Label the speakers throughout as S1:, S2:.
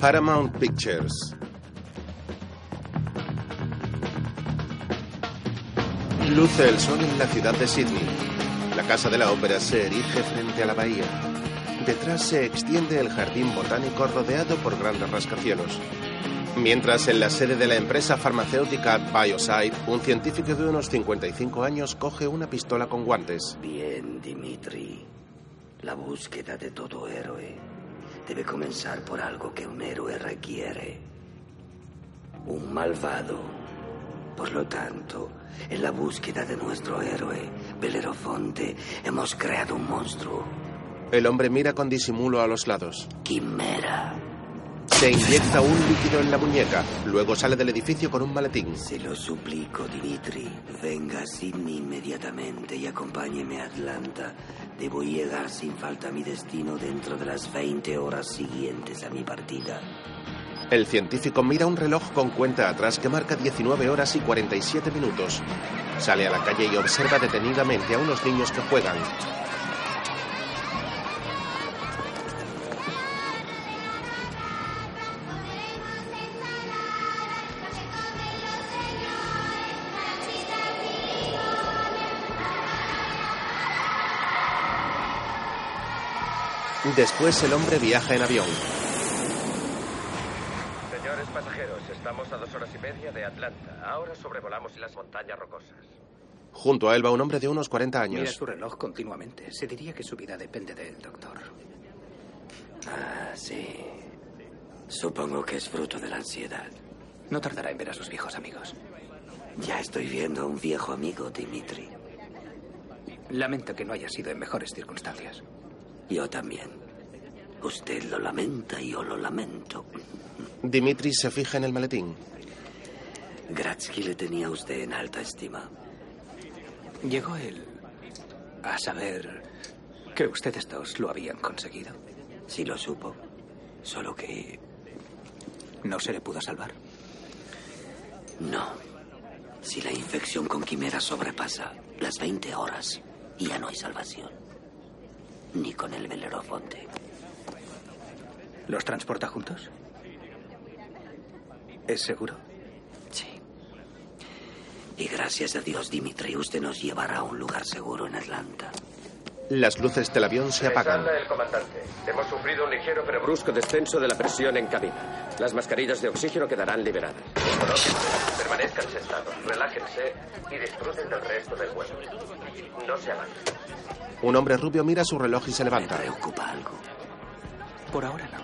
S1: Paramount Pictures. Luce el sol en la ciudad de Sydney. La casa de la ópera se erige frente a la bahía. Detrás se extiende el jardín botánico rodeado por grandes rascacielos. Mientras en la sede de la empresa farmacéutica Bioside, un científico de unos 55 años coge una pistola con guantes.
S2: Bien, Dimitri. La búsqueda de todo héroe debe comenzar por algo que un héroe requiere. Un malvado. Por lo tanto, en la búsqueda de nuestro héroe, Belerofonte, hemos creado un monstruo.
S1: El hombre mira con disimulo a los lados.
S2: Quimera.
S1: Se inyecta un líquido en la muñeca. Luego sale del edificio con un maletín.
S2: Se lo suplico, Dimitri. Venga a Sydney inmediatamente y acompáñeme a Atlanta. Debo llegar sin falta a mi destino dentro de las 20 horas siguientes a mi partida.
S1: El científico mira un reloj con cuenta atrás que marca 19 horas y 47 minutos. Sale a la calle y observa detenidamente a unos niños que juegan. Después el hombre viaja en avión.
S3: Señores pasajeros, estamos a dos horas y media de Atlanta. Ahora sobrevolamos las montañas rocosas.
S1: Junto a él va un hombre de unos 40
S4: Mira
S1: años.
S4: su reloj continuamente. Se diría que su vida depende de él, doctor.
S2: Ah, sí. Supongo que es fruto de la ansiedad.
S4: No tardará en ver a sus viejos amigos.
S2: Ya estoy viendo a un viejo amigo, Dimitri.
S4: Lamento que no haya sido en mejores circunstancias.
S2: Yo también. Usted lo lamenta y yo lo lamento.
S1: Dimitri se fija en el maletín.
S2: Gratsky le tenía a usted en alta estima.
S4: Llegó él a saber que ustedes dos lo habían conseguido.
S2: Sí lo supo. Solo que
S4: ¿No se le pudo salvar?
S2: no. Si la infección con quimera sobrepasa las 20 horas, ya no hay salvación. Ni con el Belerofonte.
S4: ¿Los transporta juntos? ¿Es seguro?
S2: Sí. Y gracias a Dios, Dimitri, usted nos llevará a un lugar seguro en Atlanta.
S1: Las luces del avión se apagan.
S3: El comandante. Hemos sufrido un ligero pero brusco descenso de la presión en cabina. Las mascarillas de oxígeno quedarán liberadas. Permanezcan sentados, relájense y disfruten del resto del vuelo. No se hagan.
S1: Un hombre rubio mira su reloj y se
S2: ¿Me
S1: levanta.
S2: preocupa algo?
S4: Por ahora no.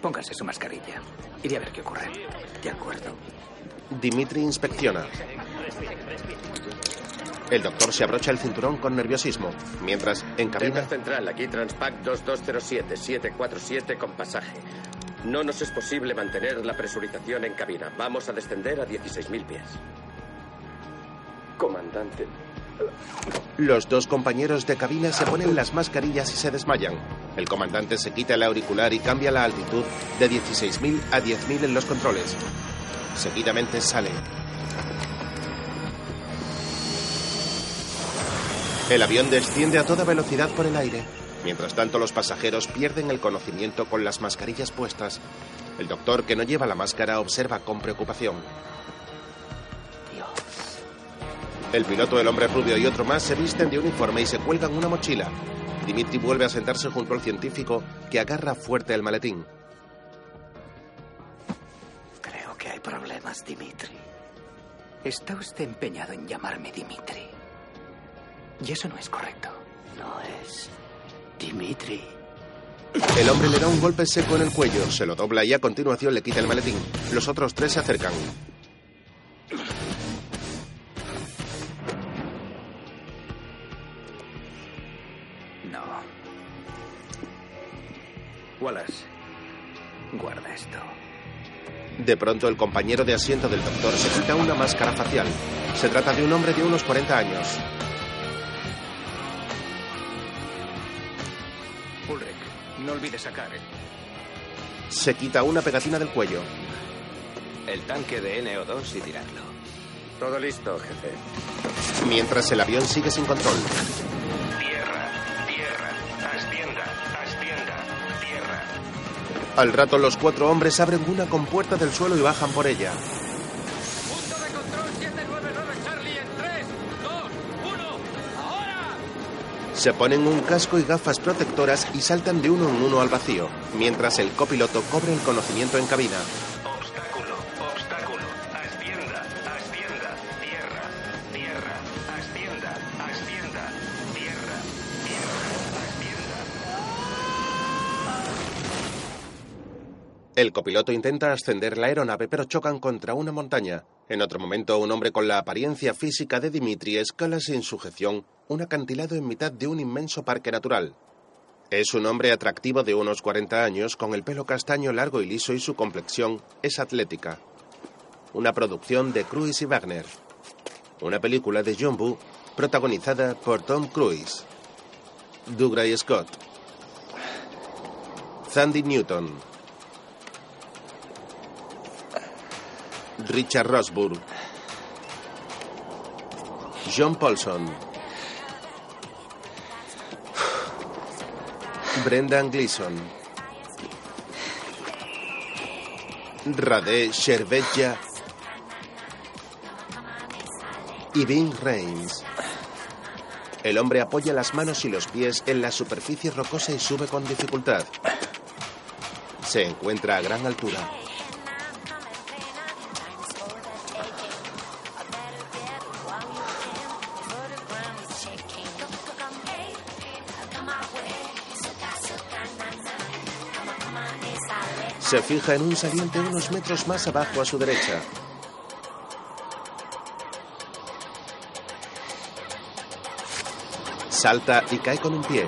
S4: Póngase su mascarilla. Iré a ver qué ocurre.
S2: De acuerdo.
S1: Dimitri inspecciona. El doctor se abrocha el cinturón con nerviosismo, mientras en cabina
S3: Central, aquí Transpac 2207-747 con pasaje. No nos es posible mantener la presurización en cabina. Vamos a descender a 16.000 pies. Comandante.
S1: Los dos compañeros de cabina se ponen las mascarillas y se desmayan. El comandante se quita el auricular y cambia la altitud de 16.000 a 10.000 en los controles. Seguidamente sale. El avión desciende a toda velocidad por el aire. Mientras tanto, los pasajeros pierden el conocimiento con las mascarillas puestas. El doctor, que no lleva la máscara, observa con preocupación. El piloto, el hombre rubio y otro más se visten de uniforme y se cuelgan una mochila. Dimitri vuelve a sentarse junto al científico, que agarra fuerte el maletín.
S2: Creo que hay problemas, Dimitri.
S4: Está usted empeñado en llamarme Dimitri. Y eso no es correcto.
S2: No es. Dimitri.
S1: El hombre le da un golpe seco en el cuello, se lo dobla y a continuación le quita el maletín. Los otros tres se acercan.
S4: Wallace, guarda esto.
S1: De pronto, el compañero de asiento del doctor se quita una máscara facial. Se trata de un hombre de unos 40 años.
S4: Ulrich, no olvides sacar
S1: Se quita una pegatina del cuello.
S5: El tanque de NO2 y tirarlo.
S3: Todo listo, jefe.
S1: Mientras el avión sigue sin control. Al rato los cuatro hombres abren una compuerta del suelo y bajan por ella.
S6: Punto de control 799 Charlie en 3, 2, 1, ahora.
S1: Se ponen un casco y gafas protectoras y saltan de uno en uno al vacío, mientras el copiloto cobra el conocimiento en cabina. El copiloto intenta ascender la aeronave pero chocan contra una montaña. En otro momento, un hombre con la apariencia física de Dimitri escala sin sujeción un acantilado en mitad de un inmenso parque natural. Es un hombre atractivo de unos 40 años con el pelo castaño largo y liso y su complexión es atlética. Una producción de Cruise y Wagner. Una película de John Woo protagonizada por Tom Cruise, Dougray Scott, Sandy Newton, Richard Rosburg, John Paulson, Brendan Gleeson, Rade Sherbetja y Vin Reigns. El hombre apoya las manos y los pies en la superficie rocosa y sube con dificultad. Se encuentra a gran altura. Se fija en un saliente unos metros más abajo a su derecha. Salta y cae con un pie.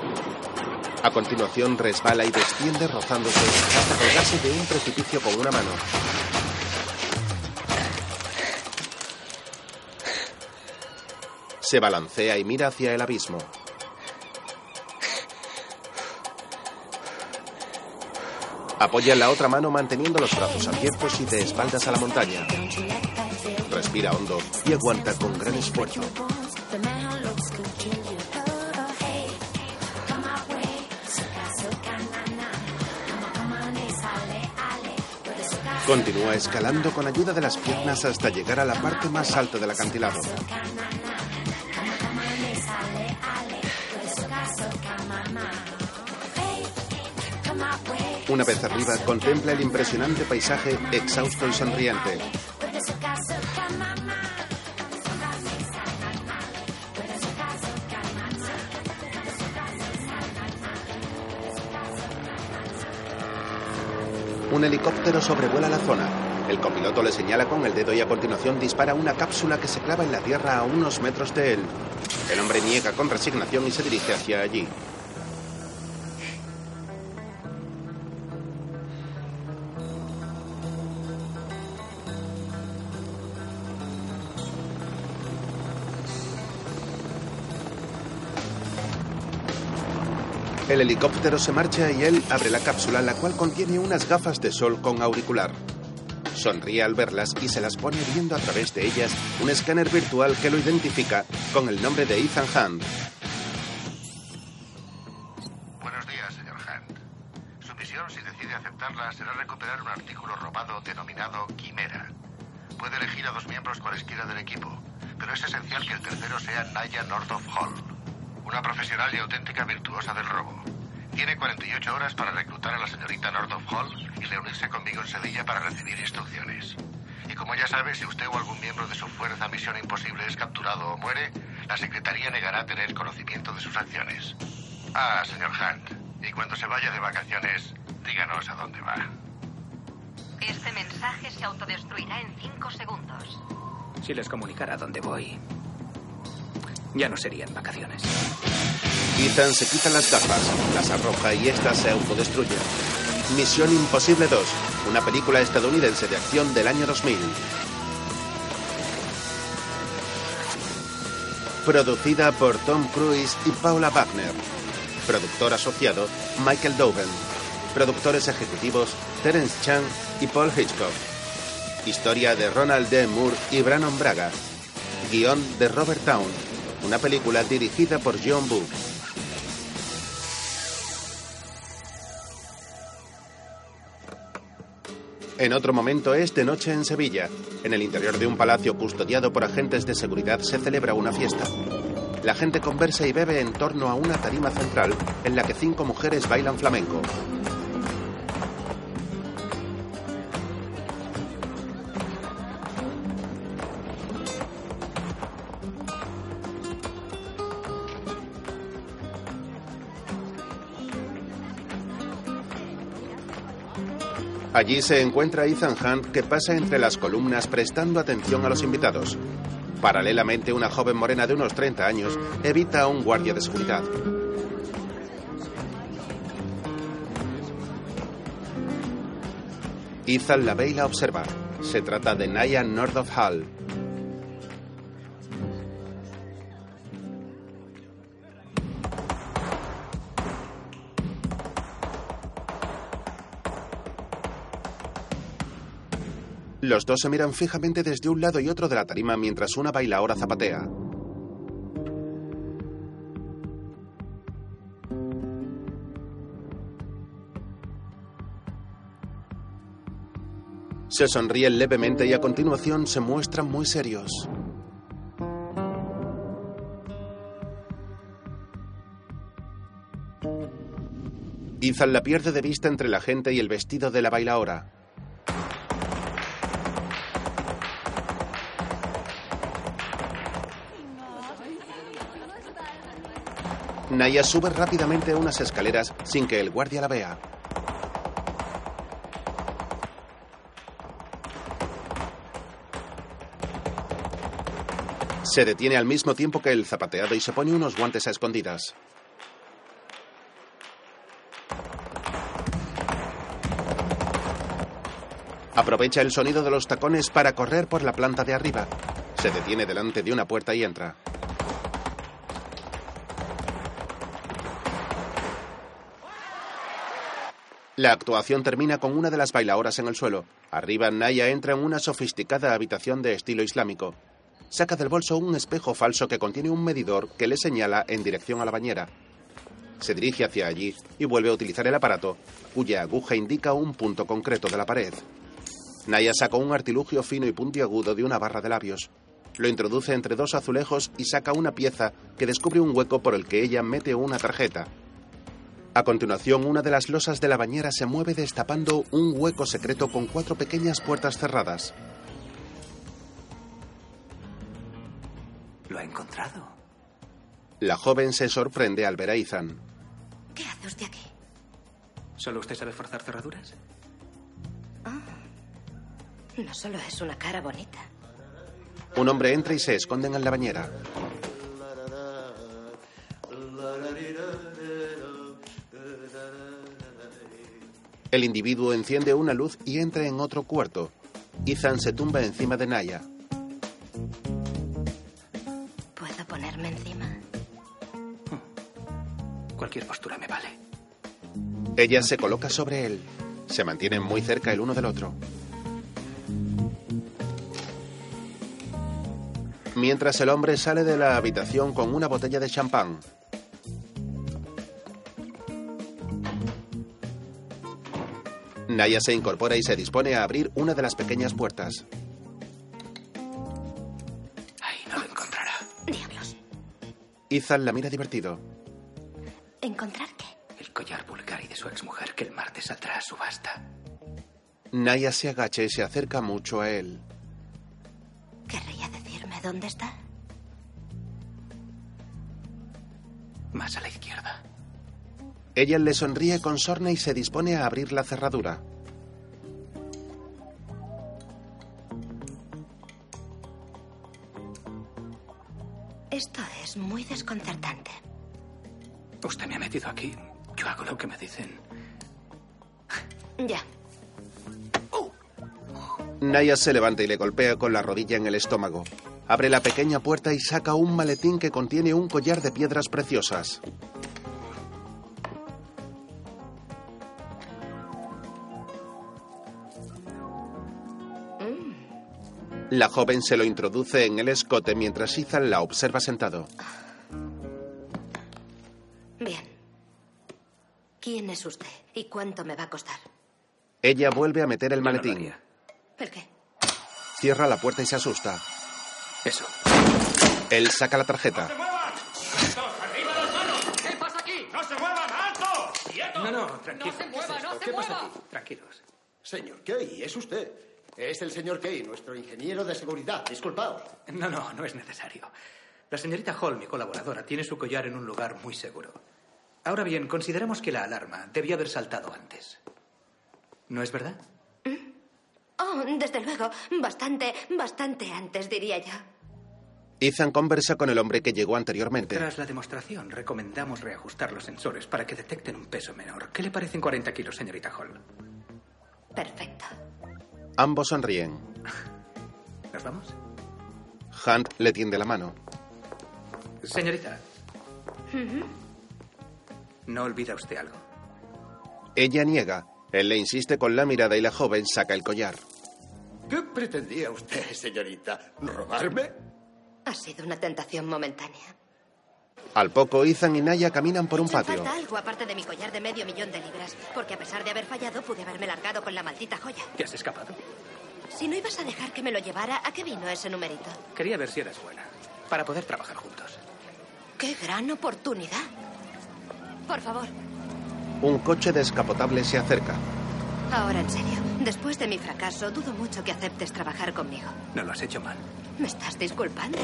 S1: A continuación resbala y desciende rozándose hasta colgarse de un precipicio con una mano. Se balancea y mira hacia el abismo. Apoya la otra mano manteniendo los brazos abiertos y de espaldas a la montaña. Respira hondo y aguanta con gran esfuerzo. Continúa escalando con ayuda de las piernas hasta llegar a la parte más alta del acantilado. Una vez arriba, contempla el impresionante paisaje exhausto y sonriente. Un helicóptero sobrevuela la zona. El copiloto le señala con el dedo y a continuación dispara una cápsula que se clava en la tierra a unos metros de él. El hombre niega con resignación y se dirige hacia allí. El helicóptero se marcha y él abre la cápsula, la cual contiene unas gafas de sol con auricular. Sonríe al verlas y se las pone viendo a través de ellas un escáner virtual que lo identifica con el nombre de Ethan Hunt.
S7: Buenos días, señor Hunt. Su misión, si decide aceptarla, será recuperar un artículo robado denominado Quimera. Puede elegir a dos miembros cualesquiera del equipo, pero es esencial que el tercero sea Naya Northoff Hall, una profesional y auténtica virtuosa del robo. Tiene 48 horas para reclutar a la señorita Northoff Hall y reunirse conmigo en Sevilla para recibir instrucciones. Y como ya sabe, si usted o algún miembro de su fuerza Misión Imposible es capturado o muere, la Secretaría negará tener conocimiento de sus acciones. Ah, señor Hunt, y cuando se vaya de vacaciones, díganos a dónde va.
S8: Este mensaje se autodestruirá en cinco segundos.
S4: Si les comunicara dónde voy, ya no serían vacaciones.
S1: Ethan se quita las gafas, las arroja y éstas se autodestruyen. Misión Imposible 2, una película estadounidense de acción del año 2000. Producida por Tom Cruise y Paula Wagner. Productor asociado, Michael Doven. Productores ejecutivos, Terence Chang y Paul Hitchcock. Historia de Ronald D. Moore y Brannon Braga. Guión de Robert Town. Una película dirigida por John Woo. En otro momento es de noche en Sevilla. En el interior de un palacio custodiado por agentes de seguridad se celebra una fiesta. La gente conversa y bebe en torno a una tarima central en la que cinco mujeres bailan flamenco. Allí se encuentra Ethan Hunt que pasa entre las columnas prestando atención a los invitados. Paralelamente, una joven morena de unos 30 años evita a un guardia de seguridad. Ethan la ve y la observa. Se trata de Naya Nordoff Hall. Los dos se miran fijamente desde un lado y otro de la tarima mientras una bailaora zapatea. Se sonríen levemente y a continuación se muestran muy serios. Ethan la pierde de vista entre la gente y el vestido de la bailaora. Naya sube rápidamente unas escaleras sin que el guardia la vea. Se detiene al mismo tiempo que el zapateado y se pone unos guantes a escondidas. Aprovecha el sonido de los tacones para correr por la planta de arriba. Se detiene delante de una puerta y entra. La actuación termina con una de las bailaoras en el suelo. Arriba, Naya entra en una sofisticada habitación de estilo islámico. Saca del bolso un espejo falso que contiene un medidor que le señala en dirección a la bañera. Se dirige hacia allí y vuelve a utilizar el aparato, cuya aguja indica un punto concreto de la pared. Naya saca un artilugio fino y puntiagudo de una barra de labios. Lo introduce entre dos azulejos y saca una pieza que descubre un hueco por el que ella mete una tarjeta. A continuación, una de las losas de la bañera se mueve destapando un hueco secreto con cuatro pequeñas puertas cerradas.
S4: Lo ha encontrado.
S1: La joven se sorprende al ver a Ethan.
S9: ¿Qué hace usted aquí?
S4: ¿Solo usted sabe forzar cerraduras?
S9: No solo es una cara bonita.
S1: Un hombre entra y se esconden en la bañera. El individuo enciende una luz y entra en otro cuarto. Ethan se tumba encima de Naya.
S9: ¿Puedo ponerme encima?
S4: Cualquier postura me vale.
S1: Ella se coloca sobre él. Se mantienen muy cerca el uno del otro. Mientras el hombre sale de la habitación con una botella de champán. Naya se incorpora y se dispone a abrir una de las pequeñas puertas.
S4: Ahí no lo encontrará.
S9: Diablos.
S1: Ethan la mira divertido.
S9: ¿Encontrar qué?
S4: El collar Bulgari de su exmujer que el martes saldrá a subasta.
S1: Naya se agacha y se acerca mucho a él.
S9: ¿Querría decirme dónde está?
S4: Más a la izquierda.
S1: Ella le sonríe con sorna y se dispone a abrir la cerradura.
S9: Esto es muy desconcertante.
S4: Usted me ha metido aquí. Yo hago lo que me dicen.
S9: Ya.
S1: Naya se levanta y le golpea con la rodilla en el estómago. Abre la pequeña puerta y saca un maletín que contiene un collar de piedras preciosas. La joven se lo introduce en el escote mientras Ethan la observa sentado.
S9: Bien. ¿Quién es usted y cuánto me va a costar?
S1: Ella vuelve a meter el maletín.
S9: ¿El qué?
S1: Cierra la puerta y se asusta.
S4: Eso.
S1: Él saca la tarjeta.
S6: ¿Qué pasa aquí? ¡No se muevan! ¡Alto! ¡Quieto!
S4: No, no, tranquilo.
S6: ¡No se mueva, no se
S4: ¿Qué pasa
S6: mueva!
S4: aquí? Tranquilos.
S10: Señor Key, es usted. Es el señor Key, nuestro ingeniero de seguridad. Disculpaos.
S4: No, no, no es necesario. La señorita Hall, mi colaboradora, tiene su collar en un lugar muy seguro. Ahora bien, consideramos que la alarma debió haber saltado antes. ¿No es verdad?
S9: Oh, desde luego. Bastante, bastante antes, diría yo.
S1: Ethan conversa con el hombre que llegó anteriormente.
S4: Tras la demostración, recomendamos reajustar los sensores para que detecten un peso menor. ¿Qué le parecen 40 kilos, señorita Hall?
S9: Perfecto.
S1: Ambos sonríen.
S4: ¿Nos vamos?
S1: Hunt le tiende la mano.
S4: Señorita, ¿no olvida usted algo?
S1: Ella niega. Él le insiste con la mirada y la joven saca el collar.
S10: ¿Qué pretendía usted, señorita? ¿Robarme?
S9: Ha sido una tentación momentánea.
S1: Al poco, Ethan y Naya caminan por un
S9: Me
S1: patio.
S9: falta algo aparte de mi collar de medio millón de libras, porque a pesar de haber fallado, pude haberme largado con la maldita joya.
S4: ¿Te has escapado?
S9: Si no ibas a dejar que me lo llevara, ¿a qué vino ese numerito?
S4: Quería ver si eras buena, para poder trabajar juntos.
S9: ¡Qué gran oportunidad! Por favor,
S1: Un coche descapotable se acerca.
S9: ahora en serio. Después de mi fracaso, dudo mucho que aceptes trabajar conmigo.
S4: No lo has hecho mal.
S9: ¿Me estás disculpando?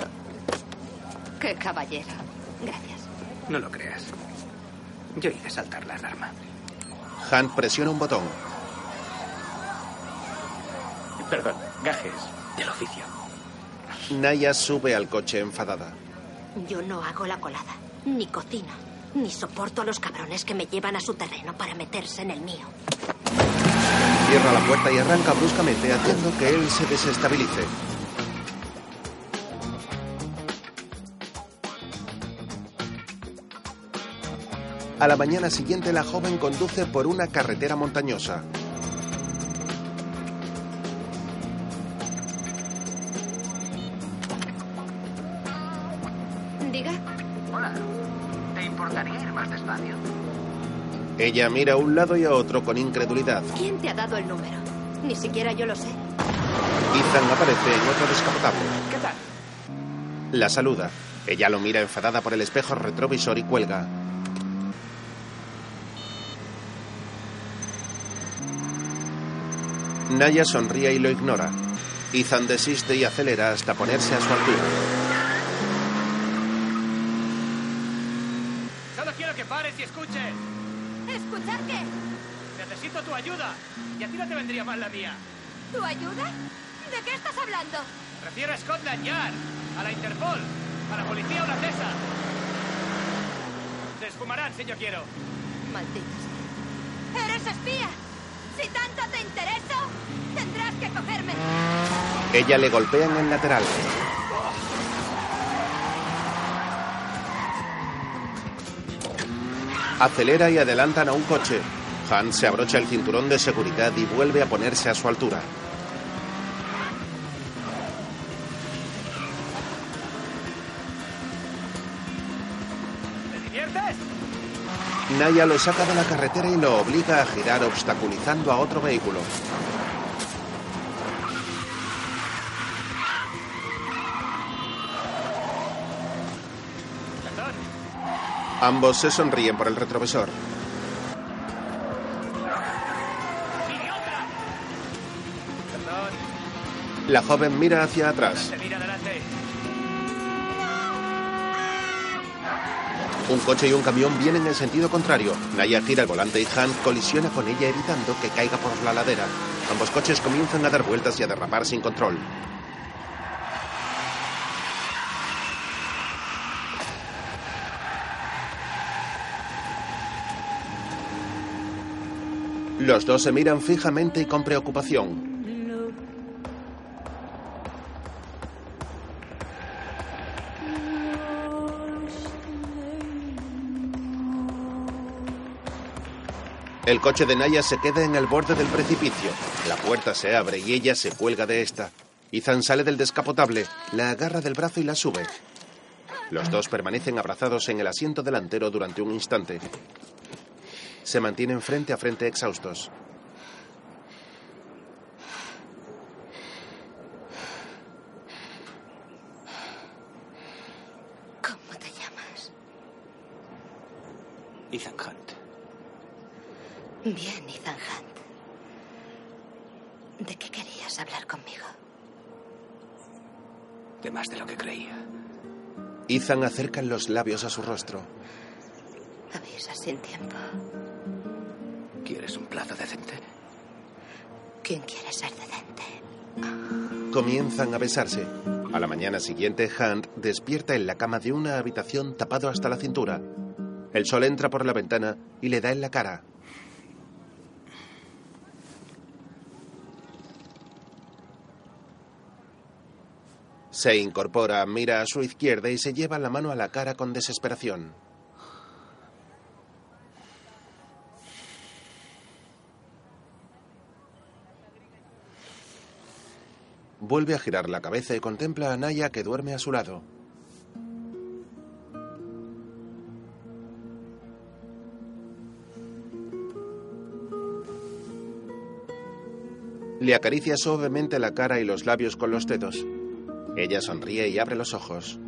S9: ¡Qué caballero! Gracias.
S4: No lo creas. Yo hice saltar la alarma.
S1: Hunt presiona un botón.
S4: Perdón, gajes del oficio.
S1: Naya sube al coche enfadada.
S9: Yo no hago la colada, ni cocino, ni soporto a los cabrones que me llevan a su terreno para meterse en el mío.
S1: Cierra la puerta y arranca bruscamente haciendo que él se desestabilice. A la mañana siguiente la joven conduce por una carretera montañosa.
S9: Diga,
S11: Hola. ¿Te importaría ir más despacio?
S1: Ella mira a un lado y a otro con incredulidad.
S9: ¿quién te ha dado el número? Ni siquiera yo lo sé.
S1: Ethan aparece en otro descapotable.
S4: ¿Qué tal?
S1: La saluda. Ella lo mira enfadada por el espejo retrovisor y cuelga. Naya sonríe y lo ignora. Ethan desiste y acelera hasta ponerse a su altura.
S6: Solo quiero que pares y escuches.
S9: ¿Escuchar qué?
S6: Necesito tu ayuda. Y a ti no te vendría mal la mía.
S9: ¿Tu ayuda? ¿De qué estás hablando?
S6: Refiero a Scotland Yard, a la Interpol, a la policía holandesa. Se esfumarán si yo quiero.
S9: Malditos. ¡Eres espía! Si tanto te intereso, tendrás que cogerme.
S1: Ella le golpea en el lateral. Acelera y adelantan a un coche. Han se abrocha el cinturón de seguridad y vuelve a ponerse a su altura. Naya lo saca de la carretera y lo obliga a girar obstaculizando a otro vehículo. Ambos se sonríen por el retrovisor. La joven mira hacia atrás.
S6: Se mira adelante.
S1: Un coche y un camión vienen en sentido contrario. Naya gira el volante y Han colisiona con ella evitando que caiga por la ladera. Ambos coches comienzan a dar vueltas y a derrapar sin control. Los dos se miran fijamente y con preocupación. El coche de Naya se queda en el borde del precipicio. La puerta se abre y ella se cuelga de esta. Ethan sale del descapotable, la agarra del brazo y la sube. Los dos permanecen abrazados en el asiento delantero durante un instante. Se mantienen frente a frente exhaustos. ¿Cómo te llamas?
S5: Ethan Hunt.
S9: Bien, Ethan Hunt. ¿De qué querías hablar conmigo?
S5: De más de lo que creía.
S1: Ethan acerca los labios a su rostro.
S9: Avisas sin tiempo.
S5: ¿Quieres un plazo decente?
S9: ¿Quién quiere ser decente?
S1: Comienzan a besarse. A la mañana siguiente, Hunt despierta en la cama de una habitación tapado hasta la cintura. El sol entra por la ventana y le da en la cara. Se incorpora, mira a su izquierda y se lleva la mano a la cara con desesperación. Vuelve a girar la cabeza y contempla a Naya que duerme a su lado. Le acaricia suavemente la cara y los labios con los dedos. Ella sonríe y abre los ojos.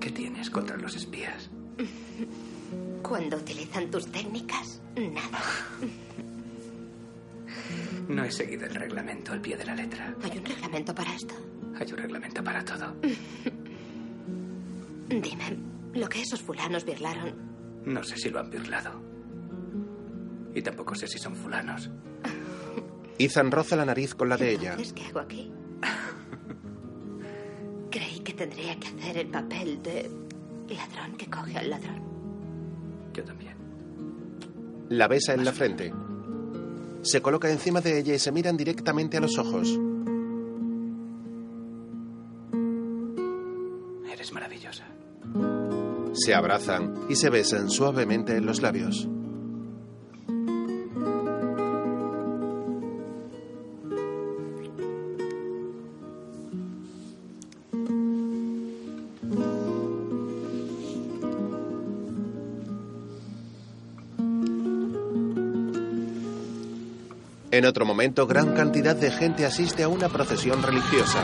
S4: ¿Qué tienes contra los espías?
S9: Cuando utilizan tus técnicas, nada.
S4: No he seguido el reglamento al pie de la letra.
S9: ¿Hay un reglamento para esto?
S4: Hay un reglamento para todo.
S9: Dime, lo que esos fulanos birlaron,
S4: No sé si lo han birlado. Y tampoco sé si son fulanos.
S1: Ethan roza la nariz con la de ella.
S9: ¿entonces qué hago aquí? Creí que tendría que hacer el papel de ladrón que coge al ladrón.
S4: Yo también.
S1: La besa en la frente. Se coloca encima de ella y se miran directamente a los ojos.
S4: Eres maravillosa.
S1: Se abrazan y se besan suavemente en los labios. En otro momento, gran cantidad de gente asiste a una procesión religiosa.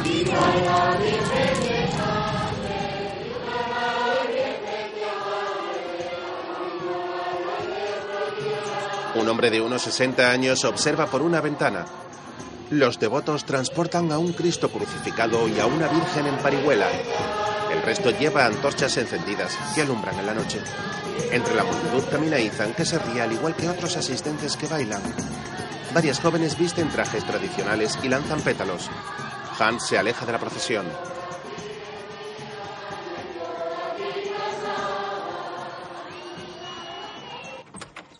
S1: Un hombre de unos 60 años observa por una ventana. Los devotos transportan a un Cristo crucificado y a una Virgen en parihuela. El resto lleva antorchas encendidas que alumbran en la noche. Entre la multitud camina Ethan, que se ríe al igual que otros asistentes que bailan. Varias jóvenes visten trajes tradicionales y lanzan pétalos. Hans se aleja de la procesión.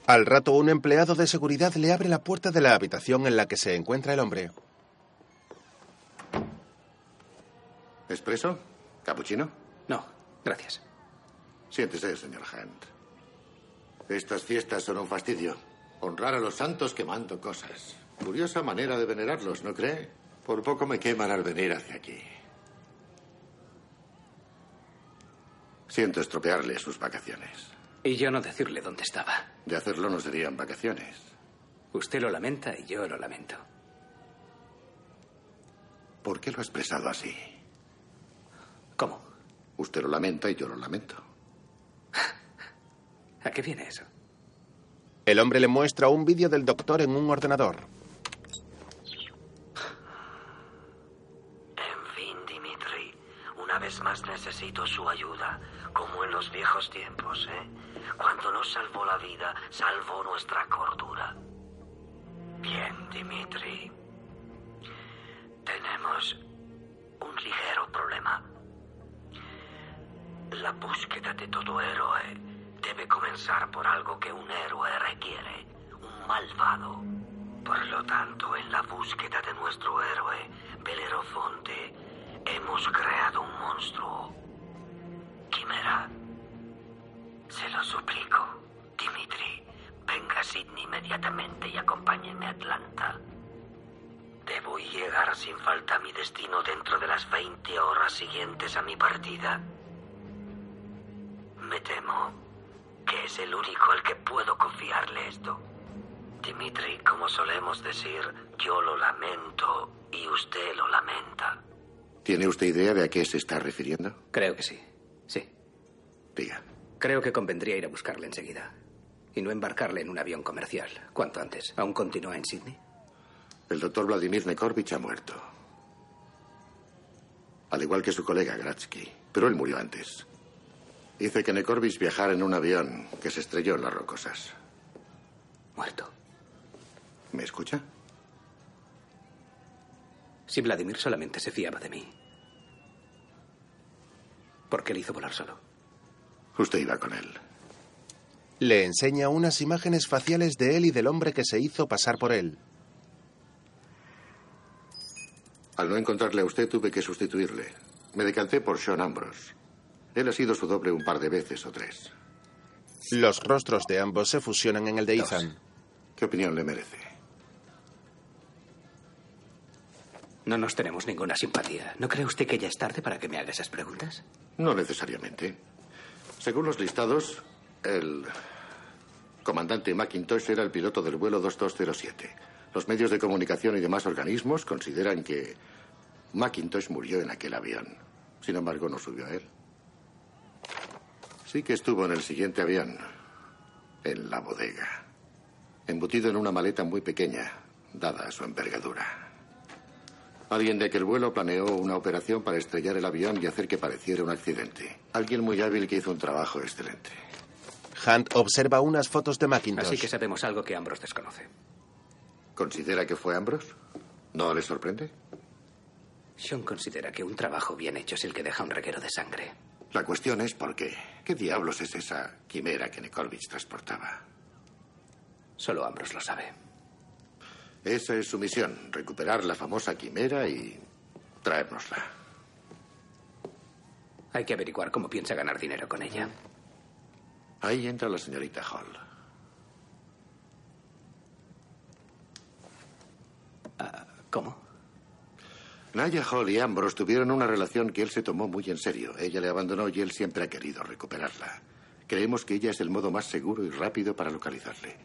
S1: Al rato, un empleado de seguridad le abre la puerta de la habitación en la que se encuentra el hombre.
S7: ¿Expreso? ¿Capuchino?
S4: No, gracias.
S7: Siéntese, señor Hunt. Estas fiestas son un fastidio. Honrar a los santos quemando cosas. Curiosa manera de venerarlos, ¿no cree? Por poco me queman al venir hacia aquí. Siento estropearle sus vacaciones.
S4: Y yo no decirle dónde estaba.
S7: De hacerlo no serían vacaciones.
S4: Usted lo lamenta y yo lo lamento.
S7: ¿Por qué lo ha expresado así?
S4: ¿Cómo?
S7: Usted lo lamenta y yo lo lamento.
S4: ¿A qué viene eso?
S1: El hombre le muestra un vídeo del doctor en un ordenador.
S2: En fin, Dimitri, una vez más necesito su ayuda, como en los viejos tiempos, ¿eh? Cuando nos salvó la vida, salvó nuestra cordura. Bien, Dimitri. Tenemos un ligero problema. La búsqueda de todo héroe debe comenzar por algo que un héroe requiere, un malvado. Por lo tanto, en la búsqueda de nuestro héroe, Belerofonte, hemos creado un monstruo. Quimera. Se lo suplico, Dimitri. Venga a Sydney inmediatamente y acompáñeme a Atlanta. Debo llegar sin falta a mi destino dentro de las 20 horas siguientes a mi partida. Me temo que es el único al que puedo confiarle esto. Dimitri, como solemos decir, yo lo lamento y usted lo lamenta.
S7: ¿Tiene usted idea de a qué se está refiriendo?
S4: Creo que sí. Sí.
S7: Diga.
S4: Creo que convendría ir a buscarle enseguida. Y no embarcarle en un avión comercial. Cuanto antes. ¿Aún continúa en Sydney?
S7: El doctor Vladimir Nekorvich ha muerto. Al igual que su colega Gratsky. Pero él murió antes. Dice que Nekorvich viajara en un avión que se estrelló en las rocosas.
S4: Muerto.
S7: ¿Me escucha?
S4: Si Vladimir solamente se fiaba de mí. ¿Por qué le hizo volar solo?
S7: Usted iba con él.
S1: Le enseña unas imágenes faciales de él y del hombre que se hizo pasar por él.
S7: Al no encontrarle a usted tuve que sustituirle. Me decanté por Sean Ambrose. Él ha sido su doble un par de veces o tres.
S1: Los rostros de ambos se fusionan en el de Ethan.
S7: ¿Qué opinión le merece?
S4: No nos tenemos ninguna simpatía. ¿No cree usted que ya es tarde para que me haga esas preguntas?
S7: No necesariamente. Según los listados, el comandante McIntosh era el piloto del vuelo 2207. Los medios de comunicación y demás organismos consideran que McIntosh murió en aquel avión. Sin embargo, no subió a él. Sí que estuvo en el siguiente avión, en la bodega, embutido en una maleta muy pequeña, dada su envergadura. Alguien de aquel vuelo planeó una operación para estrellar el avión y hacer que pareciera un accidente. Alguien muy hábil que hizo un trabajo excelente.
S1: Hunt observa unas fotos de Macintosh.
S4: Así que sabemos algo que Ambrose desconoce.
S7: ¿Considera que fue Ambrose? ¿No le sorprende?
S4: Sean considera que un trabajo bien hecho es el que deja un reguero de sangre.
S7: La cuestión es por qué. ¿Qué diablos es esa quimera que Nikolvich transportaba?
S4: Solo Ambrose lo sabe.
S7: Esa es su misión, recuperar la famosa quimera y traérnosla.
S4: Hay que averiguar cómo piensa ganar dinero con ella.
S7: Ahí entra la señorita Hall.
S4: Ah, ¿Cómo?
S7: Naya Hall y Ambrose tuvieron una relación que él se tomó muy en serio. Ella le abandonó y él siempre ha querido recuperarla. Creemos que ella es el modo más seguro y rápido para localizarle.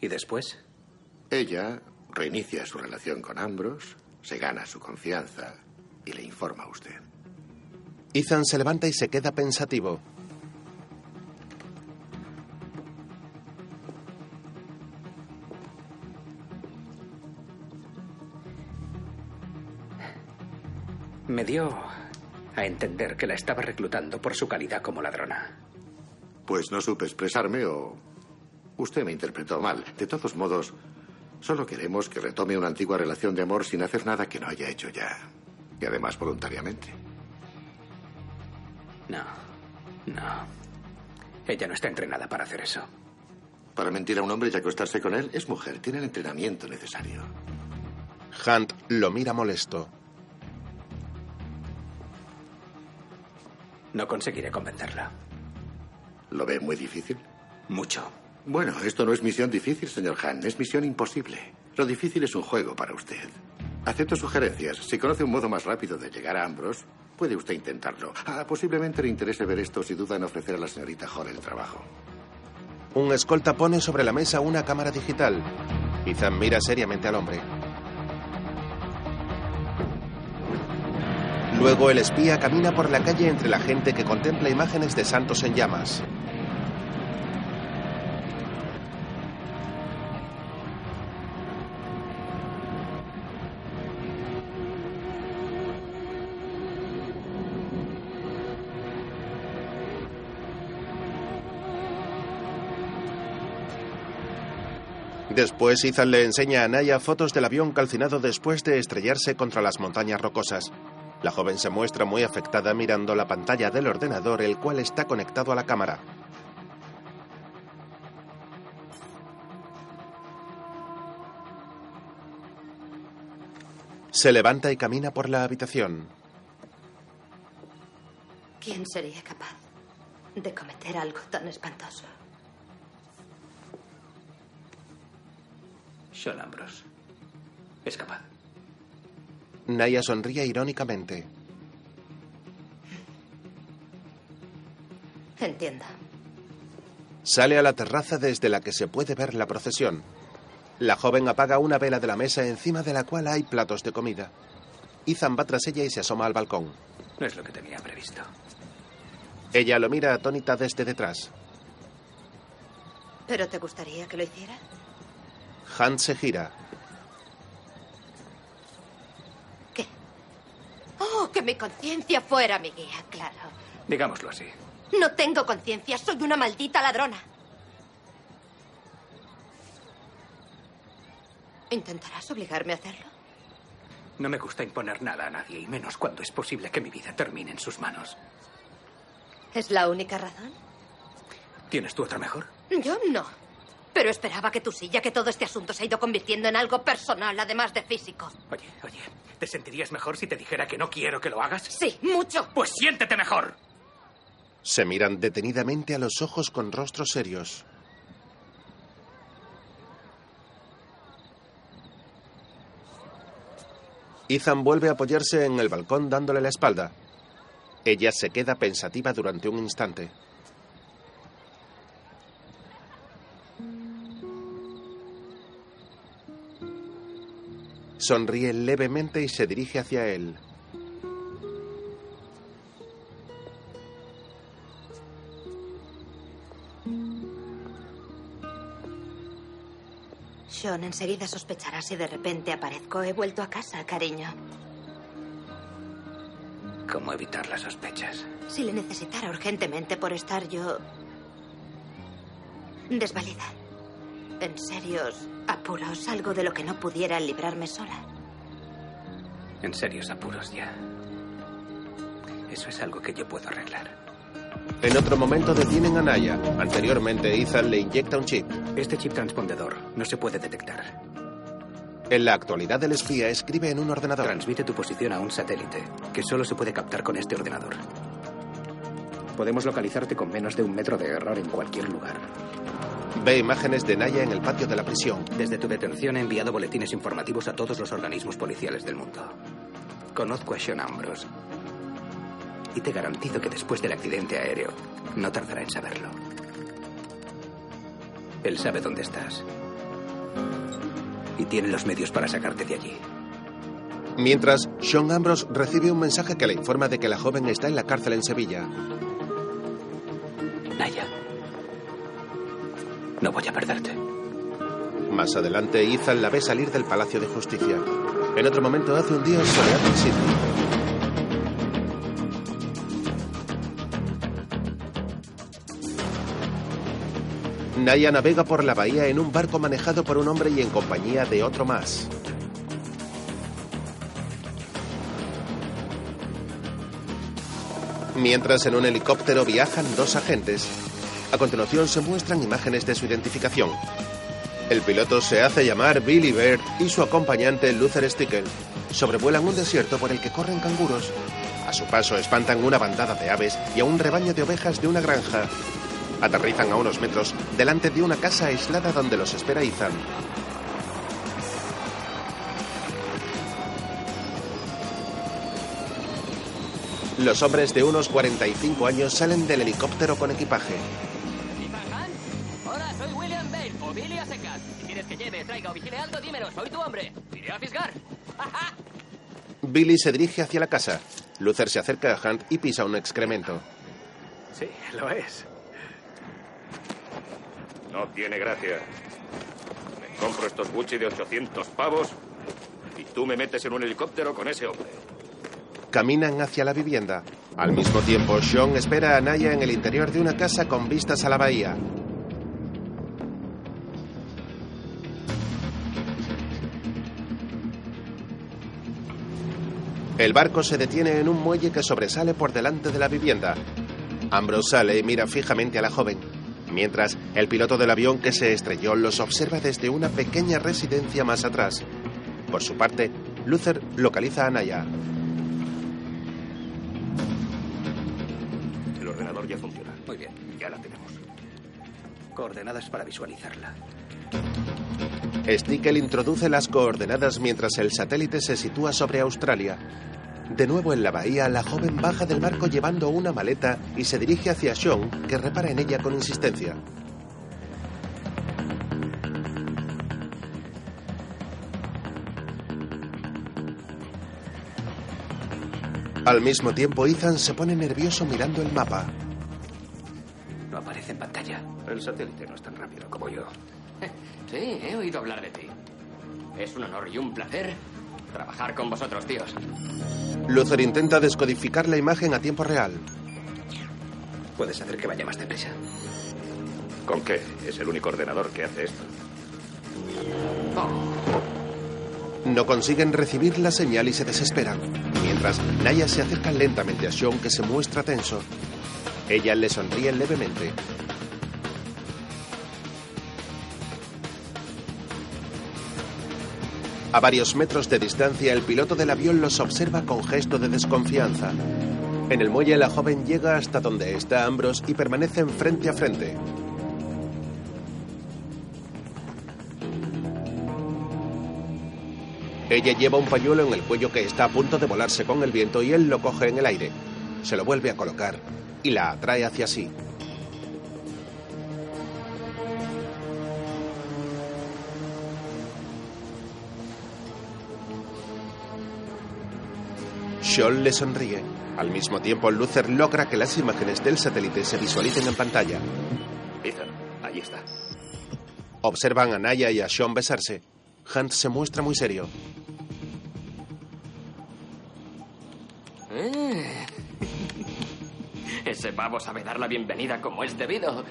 S4: ¿Y después?
S7: Ella reinicia su relación con Ambrose, se gana su confianza y le informa a usted.
S1: Ethan se levanta y se queda pensativo.
S4: Me dio a entender que la estaba reclutando por su calidad como ladrona.
S7: Pues no supe expresarme o usted me interpretó mal. De todos modos, solo queremos que retome una antigua relación de amor sin hacer nada que no haya hecho ya. Y además voluntariamente.
S4: No, no. Ella no está entrenada para hacer eso.
S7: Para mentir a un hombre y acostarse con él, es mujer, tiene el entrenamiento necesario.
S1: Hunt lo mira molesto.
S4: No conseguiré convencerla.
S7: ¿Lo ve muy difícil?
S4: Mucho.
S7: Bueno, esto no es misión difícil, señor Han, es misión imposible. Lo difícil es un juego para usted. Acepto sugerencias. Si conoce un modo más rápido de llegar a Ambrose, puede usted intentarlo. Ah, posiblemente le interese ver esto si duda en ofrecer a la señorita Hall el trabajo.
S1: Un escolta pone sobre la mesa una cámara digital. Ethan mira seriamente al hombre. Luego el espía camina por la calle entre la gente que contempla imágenes de santos en llamas. Después Ethan le enseña a Naya fotos del avión calcinado después de estrellarse contra las montañas rocosas. La joven se muestra muy afectada mirando la pantalla del ordenador, el cual está conectado a la cámara. Se levanta y camina por la habitación.
S9: ¿Quién sería capaz de cometer algo tan espantoso?
S4: Sean Ambrose. Es capaz.
S1: Naya sonríe irónicamente.
S9: Entiendo.
S1: Sale a la terraza desde la que se puede ver la procesión. La joven apaga una vela de la mesa encima de la cual hay platos de comida. Ethan va tras ella y se asoma al balcón.
S4: No es lo que tenía previsto.
S1: Ella lo mira atónita desde detrás.
S9: ¿Pero te gustaría que lo hiciera?
S1: Hunt se gira.
S9: Oh, que mi conciencia fuera mi guía, claro.
S4: Digámoslo así.
S9: No tengo conciencia, soy una maldita ladrona. ¿Intentarás obligarme a hacerlo?
S4: No me gusta imponer nada a nadie, y menos cuando es posible que mi vida termine en sus manos.
S9: ¿Es la única razón?
S4: ¿Tienes tú otra mejor?
S9: Yo no. Pero esperaba que tú sí, ya que todo este asunto se ha ido convirtiendo en algo personal, además de físico.
S4: Oye, oye, ¿te sentirías mejor si te dijera que no quiero que lo hagas?
S9: Sí, mucho.
S4: Pues siéntete mejor.
S1: Se miran detenidamente a los ojos con rostros serios. Ethan vuelve a apoyarse en el balcón dándole la espalda. Ella se queda pensativa durante un instante. Sonríe levemente y se dirige hacia él.
S9: Sean enseguida sospechará si de repente aparezco. He vuelto a casa, cariño.
S4: ¿Cómo evitar las sospechas?
S9: Si le necesitara urgentemente por estar yo... desvalida. En serios apuros, algo de lo que no pudiera librarme sola.
S4: En serios apuros ya. Eso es algo que yo puedo arreglar.
S1: En otro momento detienen a Naya. Anteriormente, Ethan le inyecta un chip.
S4: Este chip transpondedor no se puede detectar.
S1: En la actualidad, el espía escribe en un ordenador.
S4: Transmite tu posición a un satélite, que solo se puede captar con este ordenador. Podemos localizarte con menos de un metro de error en cualquier lugar.
S1: Ve imágenes de Naya en el patio de la prisión.
S4: Desde tu detención he enviado boletines informativos a todos los organismos policiales del mundo. Conozco a Sean Ambrose. Y te garantizo que después del accidente aéreo no tardará en saberlo. Él sabe dónde estás. Y tiene los medios para sacarte de allí.
S1: Mientras, Sean Ambrose recibe un mensaje que le informa de que la joven está en la cárcel en Sevilla.
S4: Naya. No voy a perderte.
S1: Más adelante, Ethan la ve salir del Palacio de Justicia. En otro momento hace un día en Sydney. Naya navega por la bahía en un barco manejado por un hombre y en compañía de otro más. Mientras en un helicóptero viajan dos agentes. A continuación se muestran imágenes de su identificación. El piloto se hace llamar Billy Bird y su acompañante Luther Stickle. Sobrevuelan un desierto por el que corren canguros. A su paso espantan una bandada de aves y a un rebaño de ovejas de una granja. Aterrizan a unos metros delante de una casa aislada donde los espera Ethan. Los hombres de unos 45 años salen del helicóptero con equipaje.
S12: Que lleve, traiga o vigile algo, dímelo, soy tu hombre. Iré a fisgar.
S1: Billy se dirige hacia la casa. Luther se acerca a Hunt y pisa un excremento.
S4: Sí, lo es.
S13: No tiene gracia. Me compro estos Gucci de 800 pavos y tú me metes en un helicóptero con ese hombre.
S1: Caminan hacia la vivienda. Al mismo tiempo, Sean espera a Naya en el interior de una casa con vistas a la bahía. El barco se detiene en un muelle que sobresale por delante de la vivienda. Ambrose sale y mira fijamente a la joven, mientras el piloto del avión que se estrelló los observa desde una pequeña residencia más atrás. Por su parte, Luther localiza a Naya.
S13: El ordenador ya funciona.
S4: Muy bien.
S13: Ya la tenemos.
S4: Coordenadas para visualizarla.
S1: Stickel introduce las coordenadas mientras el satélite se sitúa sobre Australia. De nuevo en la bahía, la joven baja del barco llevando una maleta y se dirige hacia Sean, que repara en ella con insistencia. Al mismo tiempo, Ethan se pone nervioso mirando el mapa.
S12: No aparece en pantalla.
S3: El satélite no es tan rápido como yo.
S12: Sí, he oído hablar de ti. Es un honor y un placer trabajar con vosotros, tíos.
S1: Luther intenta descodificar la imagen a tiempo real.
S4: Puedes hacer que vaya más deprisa.
S13: ¿Con qué? Es el único ordenador que hace esto.
S1: No consiguen recibir la señal y se desesperan. Mientras, Naya se acerca lentamente a Sean que se muestra tenso. Ella le sonríe levemente. A varios metros de distancia, el piloto del avión los observa con gesto de desconfianza. En el muelle, la joven llega hasta donde está Ambrose y permanecen frente a frente. Ella lleva un pañuelo en el cuello que está a punto de volarse con el viento y él lo coge en el aire. Se lo vuelve a colocar y la atrae hacia sí. Sean le sonríe. Al mismo tiempo, Luther logra que las imágenes del satélite se visualicen en pantalla.
S13: Ethan, ahí está.
S1: Observan a Naya y a Sean besarse. Hunt se muestra muy serio.
S12: Eh. Ese pavo sabe dar la bienvenida como es debido.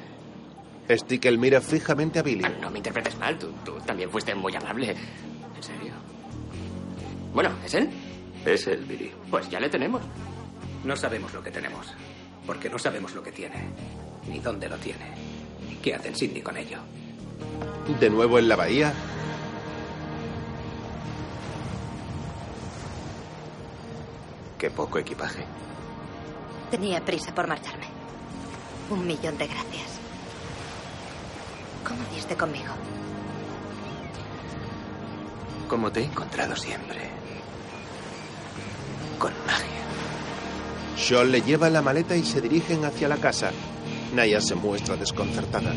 S1: Stickel mira fijamente a Billy.
S12: No me interpretes mal, tú, tú también fuiste muy amable. ¿En serio? Bueno, ¿es él?
S3: Es él, Billy.
S12: Pues ya le tenemos.
S4: No sabemos lo que tenemos, porque no sabemos lo que tiene, ni dónde lo tiene, ni qué hace el Sidney con ello.
S1: De nuevo en la bahía,
S3: Qué poco equipaje.
S9: Tenía prisa por marcharme. Un millón de gracias. ¿Cómo diste conmigo?
S4: Como te he encontrado siempre. Con magia.
S1: Sean le lleva la maleta y se dirigen hacia la casa. Naya se muestra desconcertada.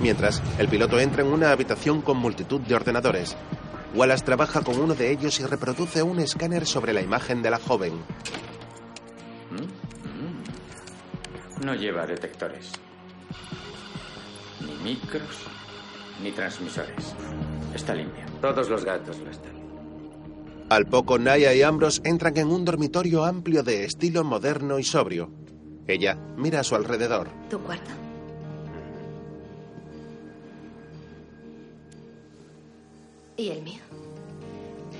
S1: Mientras, el piloto entra en una habitación con multitud de ordenadores. Wallace trabaja con uno de ellos y reproduce un escáner sobre la imagen de la joven.
S14: No lleva detectores. Ni micros, ni transmisores. Está limpio.
S3: Todos los gatos lo están.
S1: Al poco, Naya y Ambrose entran en un dormitorio amplio de estilo moderno y sobrio. Ella mira a su alrededor.
S9: ¿Tu cuarto? ¿Y el mío?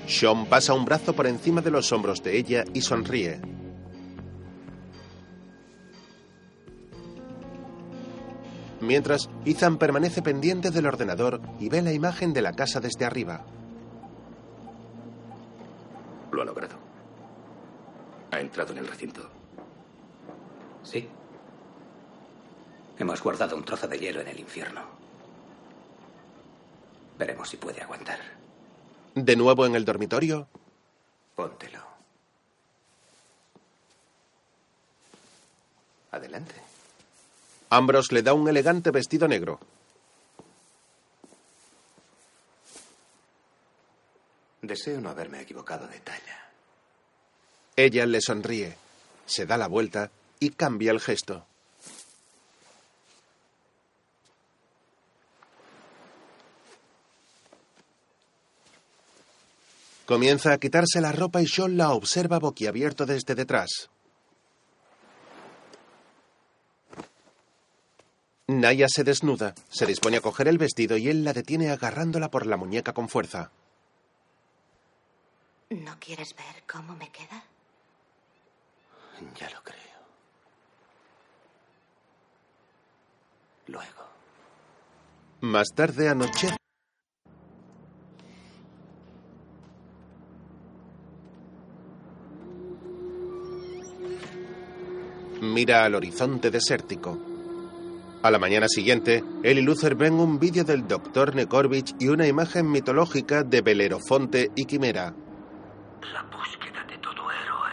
S1: Sean pasa un brazo por encima de los hombros de ella y sonríe. Mientras, Ethan permanece pendiente del ordenador y ve la imagen de la casa desde arriba.
S3: Lo ha logrado. Ha entrado en el recinto.
S4: Sí. Hemos guardado un trozo de hielo en el infierno. Veremos si puede aguantar.
S1: De nuevo en el dormitorio,
S4: Póntelo. Adelante.
S1: Ambrose le da un elegante vestido negro.
S4: Deseo no haberme equivocado de talla.
S1: Ella le sonríe, se da la vuelta y cambia el gesto. Comienza a quitarse la ropa y Sean la observa boquiabierto desde detrás. Naya se desnuda, se dispone a coger el vestido y él la detiene agarrándola por la muñeca con fuerza.
S9: ¿No quieres ver cómo me queda?
S4: Ya lo creo. Luego.
S1: Más tarde anoche. Mira al horizonte desértico. A la mañana siguiente, él y Luther ven un vídeo del Dr. Nekorvich y una imagen mitológica de Belerofonte y Quimera.
S2: La búsqueda de todo héroe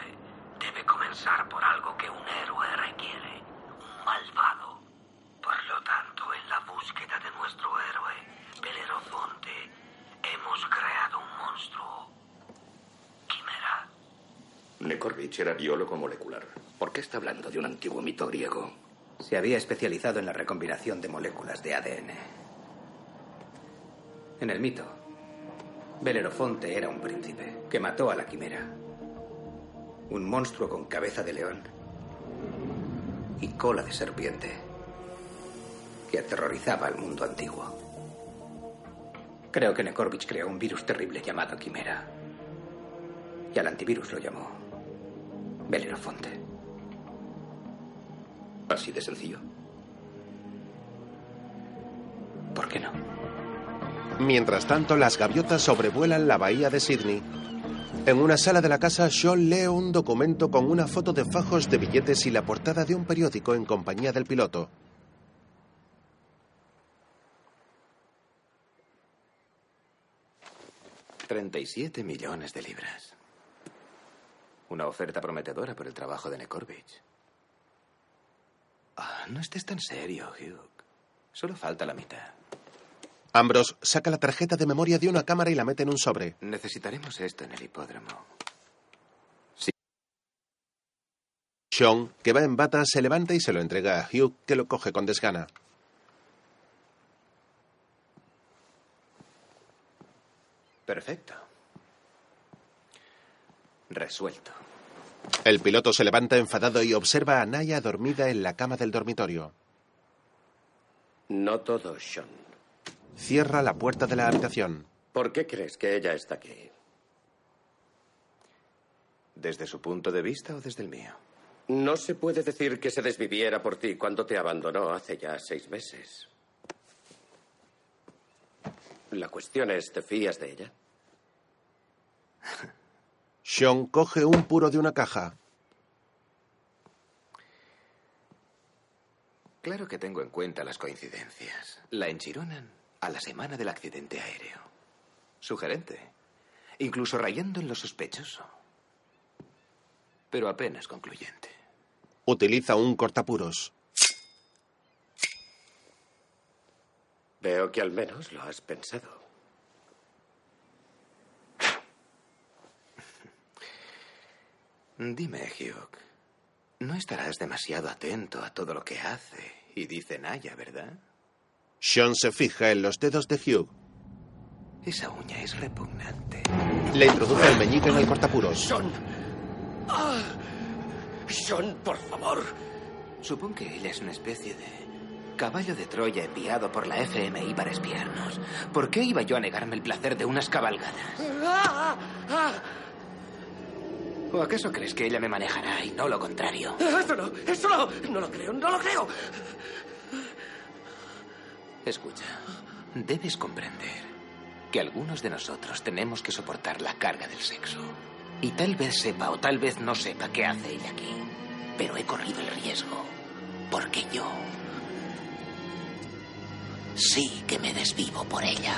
S2: debe comenzar por algo que un héroe requiere, un malvado. Por lo tanto, en la búsqueda de nuestro héroe, Belerofonte, hemos creado un monstruo. Quimera.
S3: Nekorvich era biólogo molecular. ¿Por qué está hablando de un antiguo mito griego?
S4: Se había especializado en la recombinación de moléculas de ADN. En el mito, Belerofonte era un príncipe que mató a la quimera. Un monstruo con cabeza de león y cola de serpiente que aterrorizaba al mundo antiguo. Creo que Nekorvich creó un virus terrible llamado Quimera. Y al antivirus lo llamó Belerofonte.
S3: ¿Así de sencillo?
S4: ¿Por qué no?
S1: Mientras tanto, las gaviotas sobrevuelan la bahía de Sydney. En una sala de la casa, Sean lee un documento con una foto de fajos de billetes y la portada de un periódico en compañía del piloto.
S5: «37 millones de libras. Una oferta prometedora por el trabajo de Nekorvich. Ah, no estés tan serio, Hugh. Solo falta la mitad.
S1: Ambrose saca la tarjeta de memoria de una cámara y la mete en un sobre.
S5: Necesitaremos esto en el hipódromo.
S1: Sean, que va en bata, se levanta y se lo entrega a Hugh, que lo coge con desgana.
S5: Perfecto. Resuelto.
S1: El piloto se levanta enfadado y observa a Naya dormida en la cama del dormitorio.
S3: No todo, Sean.
S1: Cierra la puerta de la habitación.
S3: ¿Por qué crees que ella está aquí?
S5: ¿Desde su punto de vista o desde el mío?
S3: No se puede decir que se desviviera por ti cuando te abandonó hace ya seis meses. La cuestión es, ¿te fías de ella?
S1: Sean coge un puro de una caja.
S5: Claro que tengo en cuenta las coincidencias. La enchironan a la semana del accidente aéreo. Sugerente. Incluso rayando en lo sospechoso. Pero apenas concluyente.
S1: Utiliza un cortapuros.
S3: Veo que al menos lo has pensado.
S5: Dime, Hugh. No estarás demasiado atento a todo lo que hace y dice Naya, ¿verdad?
S1: Sean se fija en los dedos de Hugh.
S5: Esa uña es repugnante.
S1: Le introduce el meñique en el cortapuros.
S3: Sean. Ah. Sean, por favor.
S5: Supongo que ella es una especie de caballo de Troya enviado por la FMI para espiarnos. ¿Por qué iba yo a negarme el placer de unas cabalgadas?
S3: Ah, ah.
S5: ¿O acaso crees que ella me manejará y no lo contrario?
S3: Eso no, eso no. No lo creo, no lo creo.
S5: Escucha, debes comprender que algunos de nosotros tenemos que soportar la carga del sexo. Y tal vez sepa o tal vez no sepa qué hace ella aquí. Pero he corrido el riesgo. Porque yo sí que me desvivo por ella.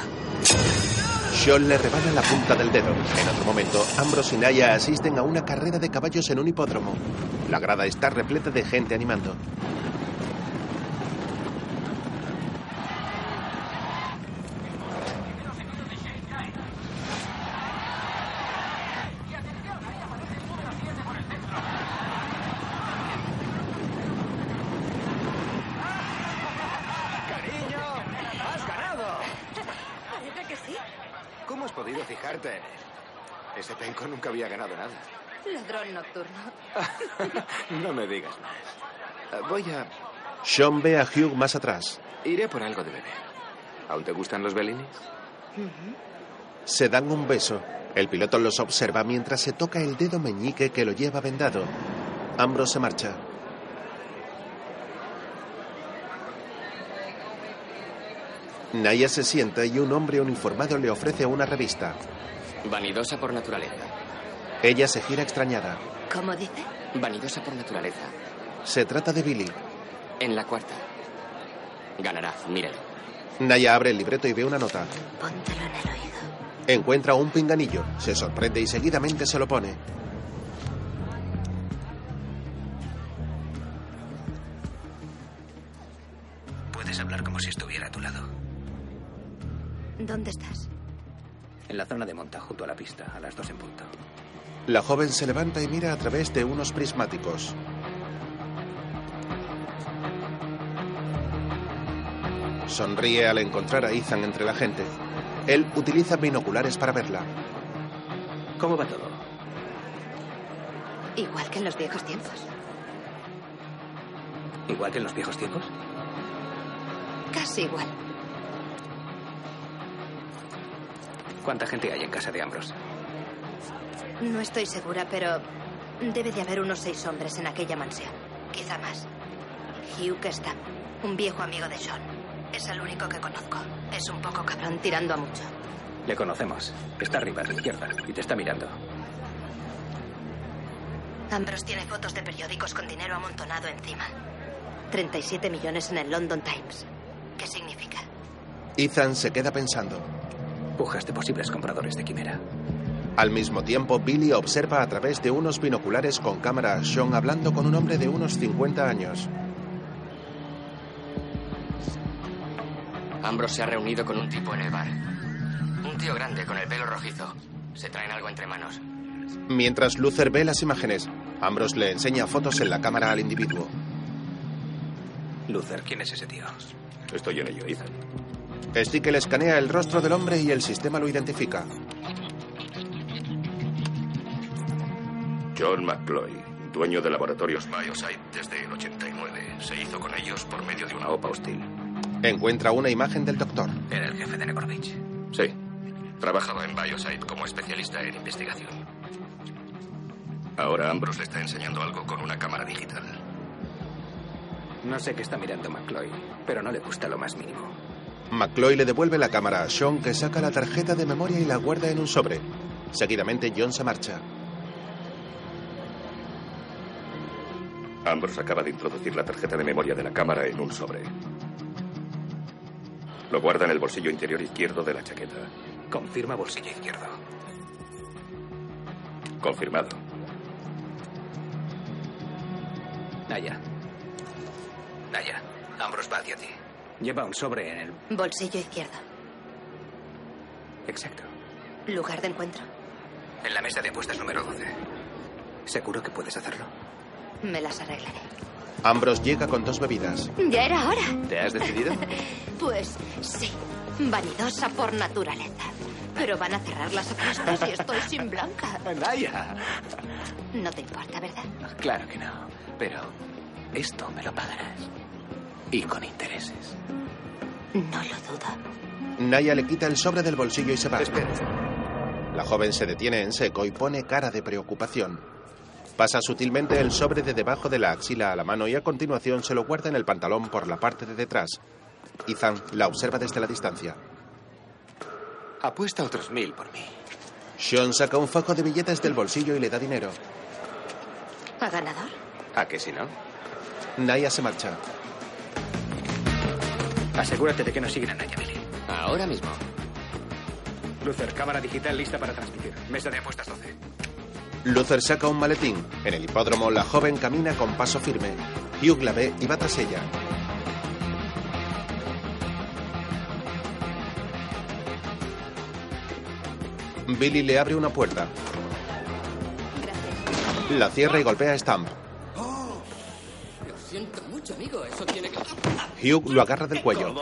S1: Sean le rebana la punta del dedo. En otro momento, Ambrose y Naya asisten a una carrera de caballos en un hipódromo. La grada está repleta de gente animando.
S6: ¡Cariño! ¡Has ganado!
S8: Parece que sí.
S5: ¿Cómo has podido fijarte en él? Ese penco nunca había ganado nada. No me digas más. Eh, Voy a...
S1: Sean ve a Hugh más atrás.
S5: Iré por algo de beber. ¿Aún te gustan los Bellinis?
S1: Se dan un beso. El piloto los observa mientras se toca el dedo meñique que lo lleva vendado. Ambrose se marcha. Naya se sienta y un hombre uniformado le ofrece una revista.
S12: Vanidosa por naturaleza.
S1: Ella se gira extrañada.
S9: ¿Cómo dice?
S12: Vanidosa por naturaleza.
S1: Se trata de Billy.
S12: En la cuarta. Ganará, mírelo.
S1: Naya abre el libreto y ve una nota.
S9: Póntelo en el oído.
S1: Encuentra un pinganillo. Se sorprende y seguidamente se lo pone.
S4: Puedes hablar como si estuviera a tu lado.
S9: ¿Dónde estás?
S4: En la zona de monta, junto a la pista, a las dos en punto.
S1: La joven se levanta y mira a través de unos prismáticos. Sonríe al encontrar a Ethan entre la gente. Él utiliza binoculares para verla.
S4: ¿Cómo va todo?
S9: Igual que en los viejos tiempos.
S4: ¿Igual que en los viejos tiempos?
S9: Casi igual.
S4: ¿Cuánta gente hay en casa de Ambrose?
S9: No estoy segura, pero debe de haber unos seis hombres en aquella mansión. Quizá más. Hugh está, un viejo amigo de Sean. Es el único que conozco. Es un poco cabrón tirando a mucho.
S4: Le conocemos. Está arriba, a la izquierda, y te está mirando.
S9: Ambrose tiene fotos de periódicos con dinero amontonado encima. 37 millones en el London Times. ¿Qué significa?
S1: Ethan se queda pensando.
S4: Pujas de posibles compradores de Quimera.
S1: Al mismo tiempo, Billy observa a través de unos binoculares con cámara a Sean hablando con un hombre de unos 50 años.
S12: Ambrose se ha reunido con un tipo en el bar. Un tío grande con el pelo rojizo. Se traen algo entre manos.
S1: Mientras Luther ve las imágenes, Ambrose le enseña fotos en la cámara al individuo.
S4: Luther, ¿quién es ese tío?
S13: Estoy en ello, Ethan.
S1: Stick le escanea el rostro del hombre y el sistema lo identifica.
S13: John McCloy, dueño de laboratorios Biosite desde el 89. Se hizo con ellos por medio de una OPA hostil.
S1: Encuentra una imagen del doctor.
S4: Era el jefe de Nekorovich.
S13: Sí. Trabajaba en Biosite como especialista en investigación. Ahora Ambrose le está enseñando algo con una cámara digital.
S4: No sé qué está mirando McCloy, pero no le gusta lo más mínimo.
S1: McCloy le devuelve la cámara a Sean, que saca la tarjeta de memoria y la guarda en un sobre. Seguidamente, John se marcha.
S13: Ambrose acaba de introducir la tarjeta de memoria de la cámara en un sobre. Lo guarda en el bolsillo interior izquierdo de la chaqueta.
S4: Confirma bolsillo izquierdo.
S13: Confirmado.
S4: Naya. Naya, Ambrose va hacia ti. Lleva un sobre en el...
S9: Bolsillo izquierdo.
S4: Exacto.
S9: Lugar de encuentro.
S4: En la mesa de apuestas número 12. ¿Seguro que puedes hacerlo?
S9: Me las arreglaré.
S1: Ambrose llega con dos bebidas.
S9: Ya era hora.
S1: ¿Te has decidido?
S9: Pues sí. Vanidosa por naturaleza. Pero van a cerrar las apuestas y estoy sin blanca.
S4: Naya.
S9: No te importa, ¿verdad?
S4: Claro que no. Pero esto me lo pagarás. Y con intereses.
S9: No lo dudo.
S1: Naya le quita el sobre del bolsillo y se va. La joven se detiene en seco y pone cara de preocupación. Pasa sutilmente el sobre de debajo de la axila a la mano y a continuación se lo guarda en el pantalón por la parte de detrás. Ethan la observa desde la distancia.
S5: Apuesta otros mil por mí.
S1: Sean saca un fajo de billetes del bolsillo y le da dinero.
S9: ¿A ganador?
S5: ¿A que si no?
S1: Naya se marcha.
S4: Asegúrate de que no siguen a Naya, Billy.
S12: Ahora mismo.
S4: Luther, cámara digital lista para transmitir. Mesa de apuestas 12.
S1: Luther saca un maletín. En el hipódromo, la joven camina con paso firme. Hugh la ve y va tras ella. Billy le abre una puerta. La cierra y golpea a Stamp.
S12: Lo siento mucho, amigo. Eso tiene que...
S1: Hugh lo agarra del cuello.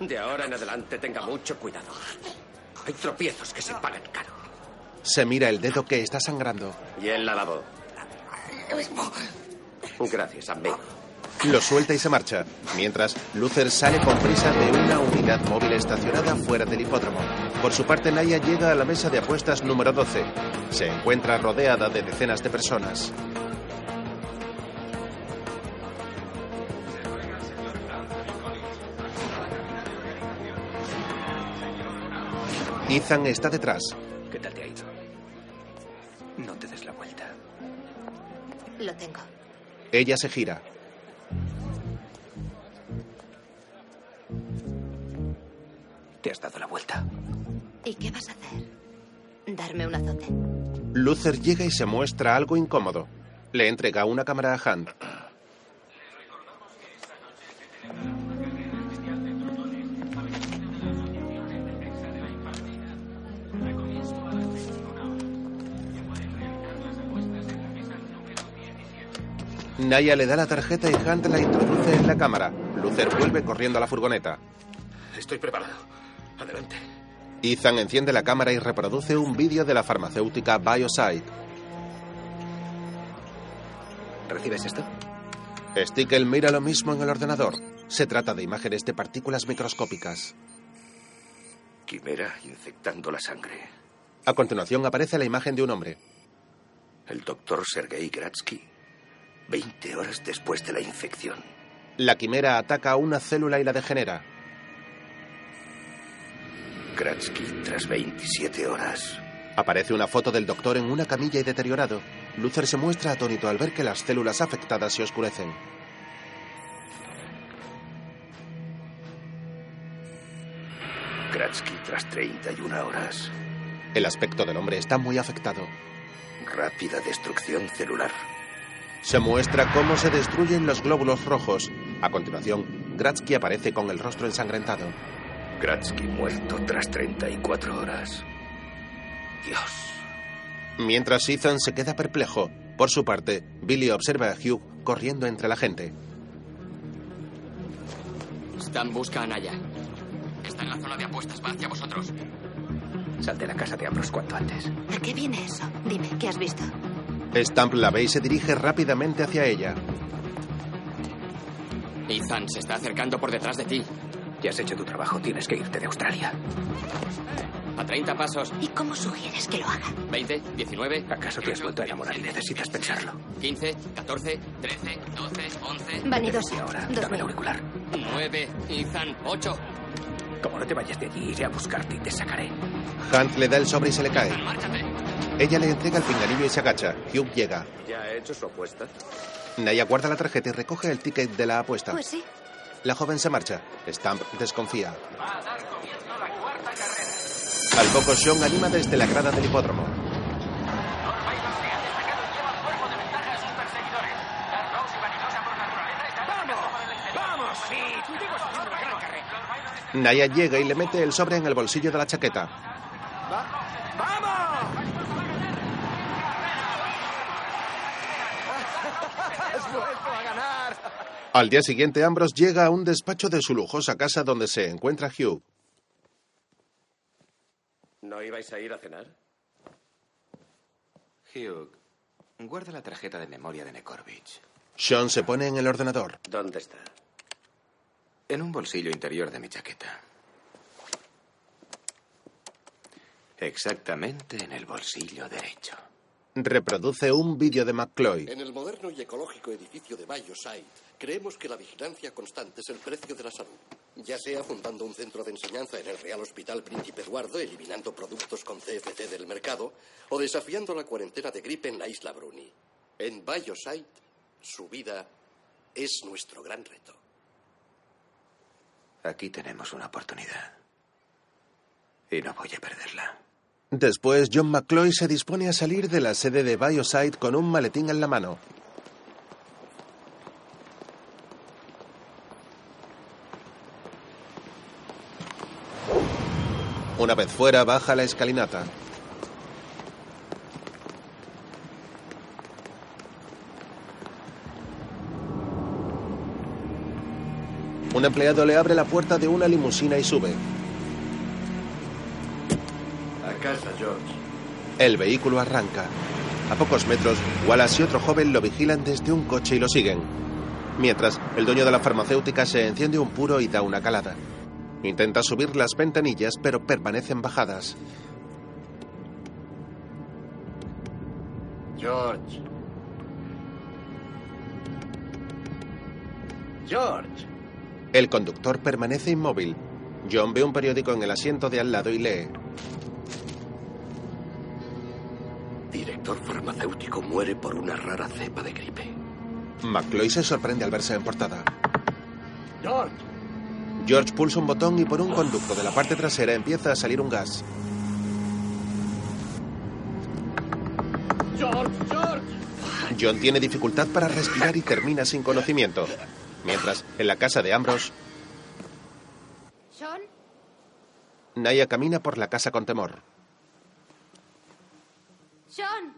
S3: De ahora en adelante tenga mucho cuidado. Hay tropiezos que se pagan caro.
S1: Se mira el dedo que está sangrando.
S3: Y el lavabo. Gracias, amigo.
S1: Lo suelta y se marcha. Mientras, Luther sale con prisa de una unidad móvil estacionada fuera del hipódromo. Por su parte, Naya llega a la mesa de apuestas número 12. Se encuentra rodeada de decenas de personas. Ethan está detrás.
S4: No te des la vuelta.
S9: Lo tengo.
S1: Ella se gira.
S4: Te has dado la vuelta.
S9: ¿Y qué vas a hacer? Darme un azote.
S1: Luther llega y se muestra algo incómodo. Le entrega una cámara a Hunt. Naya le da la tarjeta y Hunt la introduce en la cámara. Luther vuelve corriendo a la furgoneta.
S13: Estoy preparado. Adelante.
S1: Ethan enciende la cámara y reproduce un vídeo de la farmacéutica Bioside.
S4: ¿Recibes esto?
S1: Stickel mira lo mismo en el ordenador. Se trata de imágenes de partículas microscópicas.
S3: Quimera infectando la sangre.
S1: A continuación aparece la imagen de un hombre.
S3: El doctor Sergei Gratsky. 20 horas después de la infección.
S1: La quimera ataca a una célula y la degenera.
S3: Gratsky tras 27 horas.
S1: Aparece una foto del doctor en una camilla y deteriorado. Luther se muestra atónito al ver que las células afectadas se oscurecen.
S3: Gratsky tras 31 horas.
S1: El aspecto del hombre está muy afectado.
S3: Rápida destrucción celular.
S1: Se muestra cómo se destruyen los glóbulos rojos. A continuación, Gratsky aparece con el rostro ensangrentado.
S3: Gratsky muerto tras 34 horas. Dios.
S1: Mientras Ethan se queda perplejo, por su parte, Billy observa a Hugh corriendo entre la gente.
S12: Stan busca a Naya. Está en la zona de apuestas. Va hacia vosotros.
S4: Sal de la casa de Ambrose cuanto antes.
S9: ¿A qué viene eso? Dime, ¿qué has visto?
S1: Stamp la ve y se dirige rápidamente hacia ella.
S12: Ethan se está acercando por detrás de ti.
S4: Ya has hecho tu trabajo. Tienes que irte de Australia.
S12: A 30 pasos.
S9: ¿Y cómo sugieres que lo haga?
S12: 20, 19.
S4: ¿Acaso te has vuelto a enamorar y necesitas pensarlo?
S12: 15, 14, 13, 12, 11.
S9: Vanidoso.
S4: Y ahora,
S9: Dos
S4: dame el auricular.
S12: 9. Ethan, 8.
S4: Como no te vayas de allí, iré a buscarte y te sacaré.
S1: Hunt le da el sobre y se le cae.
S12: Márchate.
S1: Ella le entrega el pinganillo y se agacha. Hugh llega.
S3: ¿Ya ha hecho su apuesta?
S1: Naya guarda la tarjeta y recoge el ticket de la apuesta.
S9: Pues sí.
S1: La joven se marcha. Stamp desconfía. Al poco, Sean anima desde la grada del hipódromo.
S6: ¡Vamos! Sí, contigo está haciendo una gran carrera.
S1: Naya llega y le mete el sobre en el bolsillo de la chaqueta.
S10: ¡Has vuelto a ganar!
S1: Al día siguiente, Ambrose llega a un despacho de su lujosa casa donde se encuentra Hugh.
S3: ¿No ibais a ir a cenar?
S5: Hugh, guarda la tarjeta de memoria de Nekorovich.
S1: Sean se pone en el ordenador.
S3: ¿Dónde está?
S5: En un bolsillo interior de mi chaqueta. Exactamente en el bolsillo derecho.
S1: Reproduce un vídeo de McCloy.
S15: En el moderno y ecológico edificio de Bioside, creemos que la vigilancia constante es el precio de la salud. Ya sea fundando un centro de enseñanza en el Real Hospital Príncipe Eduardo, eliminando productos con CFC del mercado, o desafiando la cuarentena de gripe en la isla Bruni. En Bioside, su vida es nuestro gran reto.
S5: Aquí tenemos una oportunidad. Y no voy a perderla.
S1: Después, John McCloy se dispone a salir de la sede de Bioside con un maletín en la mano. Una vez fuera, baja la escalinata. Un empleado le abre la puerta de una limusina y sube.
S15: A casa, George.
S1: El vehículo arranca. A pocos metros, Wallace y otro joven lo vigilan desde un coche y lo siguen. Mientras, el dueño de la farmacéutica se enciende un puro y da una calada. Intenta subir las ventanillas, pero permanecen bajadas.
S10: George. George.
S1: El conductor permanece inmóvil. John ve un periódico en el asiento de al lado y lee.
S3: Director farmacéutico muere por una rara cepa de gripe.
S1: McCloy se sorprende al verse en portada.
S10: George.
S1: George pulsa un botón y por un conducto de la parte trasera empieza a salir un gas.
S10: George, George.
S1: John tiene dificultad para respirar y termina sin conocimiento. Mientras, en la casa de Ambrose,
S9: ¿Sean?
S1: Naya camina por la casa con temor.
S9: ¿Sean?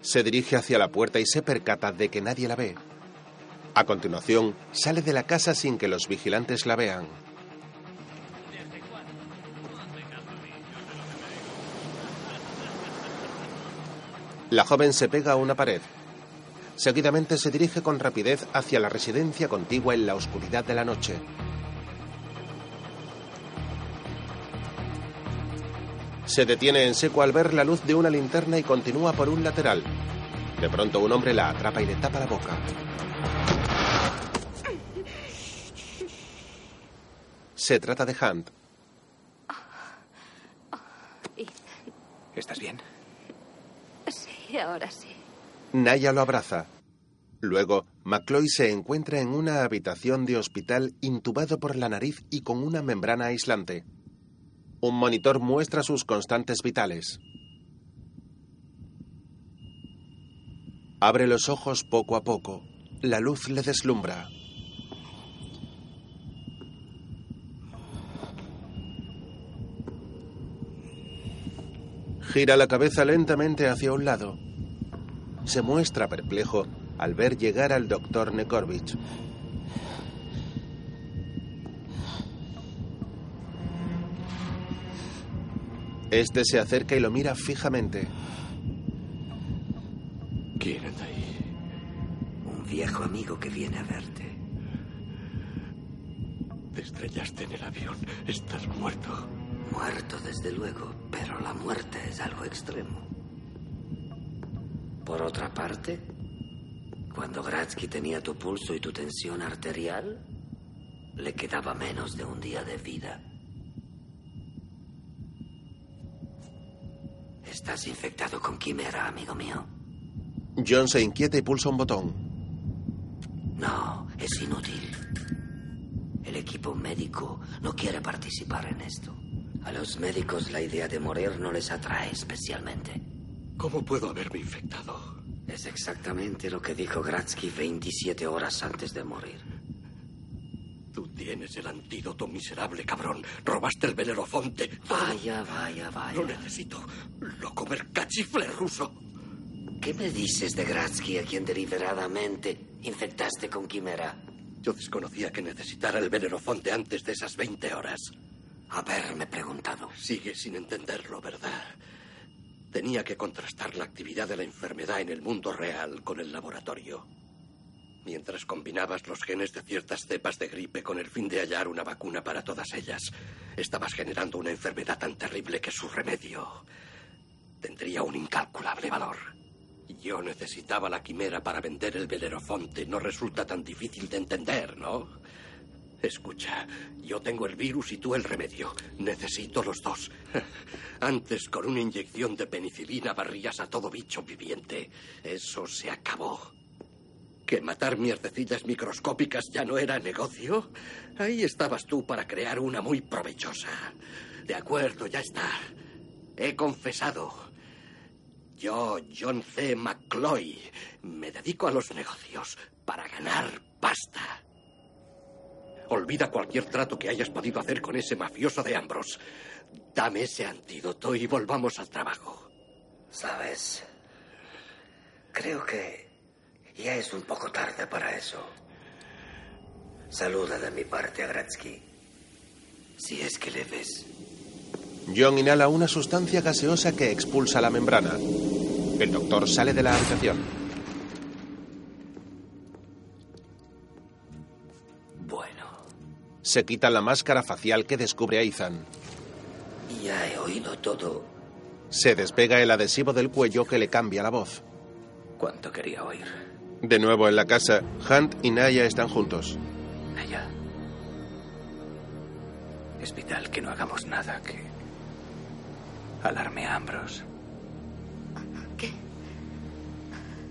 S1: Se dirige hacia la puerta y se percata de que nadie la ve. A continuación, sale de la casa sin que los vigilantes la vean. La joven se pega a una pared. Seguidamente se dirige con rapidez hacia la residencia contigua en la oscuridad de la noche. Se detiene en seco al ver la luz de una linterna y continúa por un lateral. De pronto un hombre la atrapa y le tapa la boca. Se trata de Hunt.
S5: ¿Estás bien?
S9: Sí, ahora sí.
S1: Naya lo abraza. Luego, McCloy se encuentra en una habitación de hospital intubado por la nariz y con una membrana aislante. Un monitor muestra sus constantes vitales. Abre los ojos poco a poco. La luz le deslumbra. Gira la cabeza lentamente hacia un lado. Se muestra perplejo al ver llegar al doctor Nekorovich. Este se acerca y lo mira fijamente.
S2: ¿Quién anda ahí? Un viejo amigo que viene a verte.
S15: Te estrellaste en el avión. Estás muerto.
S2: Muerto, desde luego, pero la muerte es algo extremo. Por otra parte, cuando Gratsky tenía tu pulso y tu tensión arterial, le quedaba menos de un día de vida. Estás infectado con quimera, amigo mío.
S1: John se inquieta y pulsa un botón.
S2: No, es inútil. El equipo médico no quiere participar en esto. A los médicos la idea de morir no les atrae especialmente.
S15: ¿Cómo puedo haberme infectado?
S2: Es exactamente lo que dijo Gratsky 27 horas antes de morir.
S15: Tú tienes el antídoto, miserable cabrón. Robaste el Belerofonte.
S2: Vaya, vaya, vaya.
S15: Lo necesito. Loco mercachifle ruso.
S2: ¿Qué me dices de Gratsky a quien deliberadamente infectaste con quimera?
S15: Yo desconocía que necesitara el Belerofonte antes de esas 20 horas.
S2: Haberme preguntado.
S15: Sigue sin entenderlo, ¿verdad? Tenía que contrastar la actividad de la enfermedad en el mundo real con el laboratorio. Mientras combinabas los genes de ciertas cepas de gripe con el fin de hallar una vacuna para todas ellas, estabas generando una enfermedad tan terrible que su remedio tendría un incalculable valor. Yo necesitaba la quimera para vender el Belerofonte. No resulta tan difícil de entender, ¿no? Escucha, yo tengo el virus y tú el remedio. Necesito los dos. Antes, con una inyección de penicilina barrías a todo bicho viviente. Eso se acabó. ¿Que matar mierdecillas microscópicas ya no era negocio? Ahí estabas tú para crear una muy provechosa. De acuerdo, ya está. He confesado. Yo, John C. McCloy, me dedico a los negocios para ganar pasta. Olvida cualquier trato que hayas podido hacer con ese mafioso de Ambrose. Dame ese antídoto y volvamos al trabajo.
S2: ¿Sabes? Creo que ya es un poco tarde para eso. Saluda de mi parte a Gratsky. Si es que le ves.
S1: John inhala una sustancia gaseosa que expulsa la membrana. El doctor sale de la habitación. Se quita la máscara facial que descubre a Ethan.
S2: ya he oído todo.
S1: Se despega el adhesivo del cuello que le cambia la voz.
S5: ¿Cuánto quería oír?
S1: De nuevo en la casa, Hunt y Naya están juntos.
S5: Naya. Es vital que no hagamos nada que alarme a Ambrose.
S9: ¿Qué?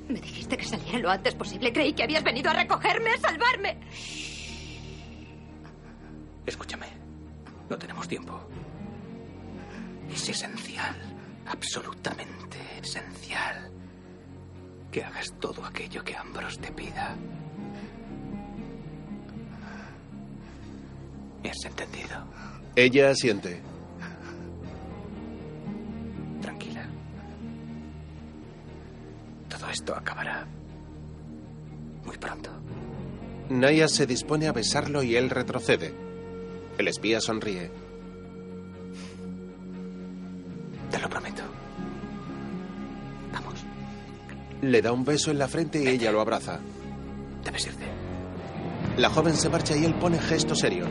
S9: Me dijiste que saliera lo antes posible. Creí que habías venido a recogerme, a salvarme.
S5: Escúchame. No tenemos tiempo. Es esencial, absolutamente esencial, que hagas todo aquello que Ambrose te pida. ¿Me has entendido?
S1: Ella asiente.
S5: Tranquila.
S4: esto acabará. Muy pronto.
S1: Naya se dispone a besarlo y él retrocede. El espía sonríe.
S4: Te lo prometo. Vamos.
S1: Le da un beso en la frente y ella lo abraza.
S4: Debes irte.
S1: La joven se marcha y él pone gesto serio.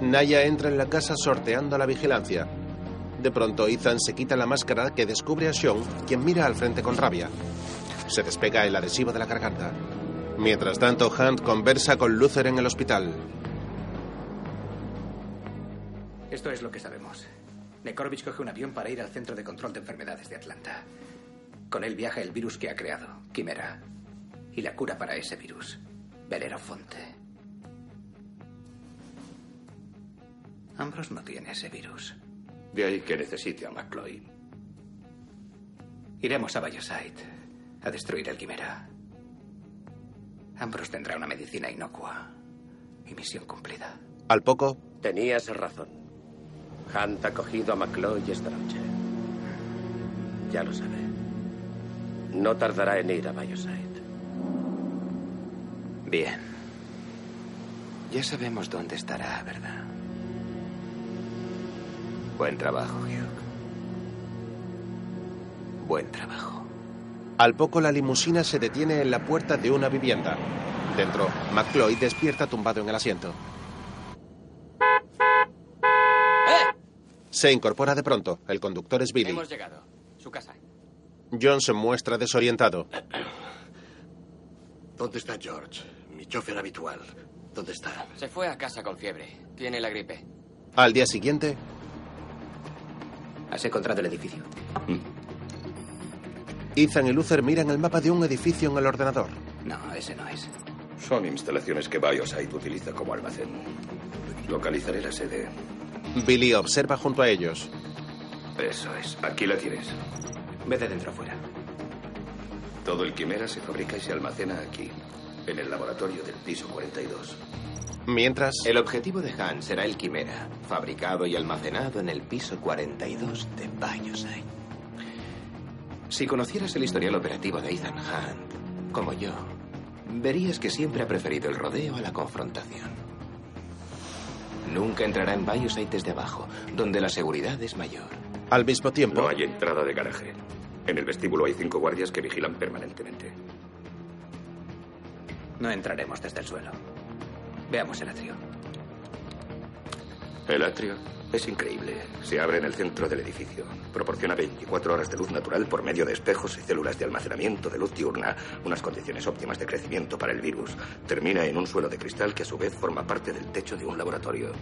S1: Naya entra en la casa sorteando la vigilancia. De pronto Ethan se quita la máscara que descubre a Sean, quien mira al frente con rabia. Se despega el adhesivo de la garganta. Mientras tanto, Hunt conversa con Luther en el hospital.
S4: Esto es lo que sabemos. Nekorovich coge un avión para ir al Centro de Control de Enfermedades de Atlanta. Con él viaja el virus que ha creado, Quimera. Y la cura para ese virus, Belerofonte. Ambrose no tiene ese virus.
S13: De ahí que necesite a McCloy.
S4: Iremos a Biosite a destruir el Quimera. Ambrose tendrá una medicina inocua. Y misión cumplida.
S1: Al poco,
S3: Tenías razón. Hunt ha cogido a McCloy esta noche. Ya lo sabe. No tardará en ir a Biosite.
S5: Bien. Ya sabemos dónde estará, ¿verdad? Buen trabajo, Hugh. Buen trabajo.
S1: al poco la limusina se detiene en la puerta de una vivienda. Dentro, McCloy despierta tumbado en el asiento. Se incorpora de pronto. El conductor es Billy.
S12: Hemos llegado. Su casa.
S1: John se muestra desorientado.
S15: ¿Dónde está George? Mi chofer habitual. ¿Dónde está?
S12: Se fue a casa con fiebre. Tiene la gripe.
S1: Al día siguiente,
S4: ¿Has encontrado el edificio?
S1: Ethan y Luther miran el mapa de un edificio en el ordenador.
S4: No, ese no es.
S13: Son instalaciones que Biosite utiliza como almacén. Localizaré la sede.
S1: Billy observa junto a ellos.
S13: Eso es. Aquí la tienes.
S4: Ve de dentro afuera.
S13: Todo el quimera se fabrica y se almacena aquí, en el laboratorio del piso 42.
S1: Mientras,
S5: El objetivo de Han será el Quimera, fabricado y almacenado en el piso 42 de Biosite. Si conocieras el historial operativo de Ethan Hunt, como yo, verías que siempre ha preferido el rodeo a la confrontación. Nunca entrará en Biosite desde abajo, donde la seguridad es mayor.
S1: al mismo tiempo,
S13: No hay entrada de garaje. En el vestíbulo hay cinco guardias que vigilan permanentemente.
S4: No entraremos desde el suelo. Veamos el atrio.
S13: El atrio es increíble. Se abre en el centro del edificio. Proporciona 24 horas de luz natural por medio de espejos y células de almacenamiento de luz diurna, unas condiciones óptimas de crecimiento para el virus. Termina en un suelo de cristal que a su vez forma parte del techo de un laboratorio.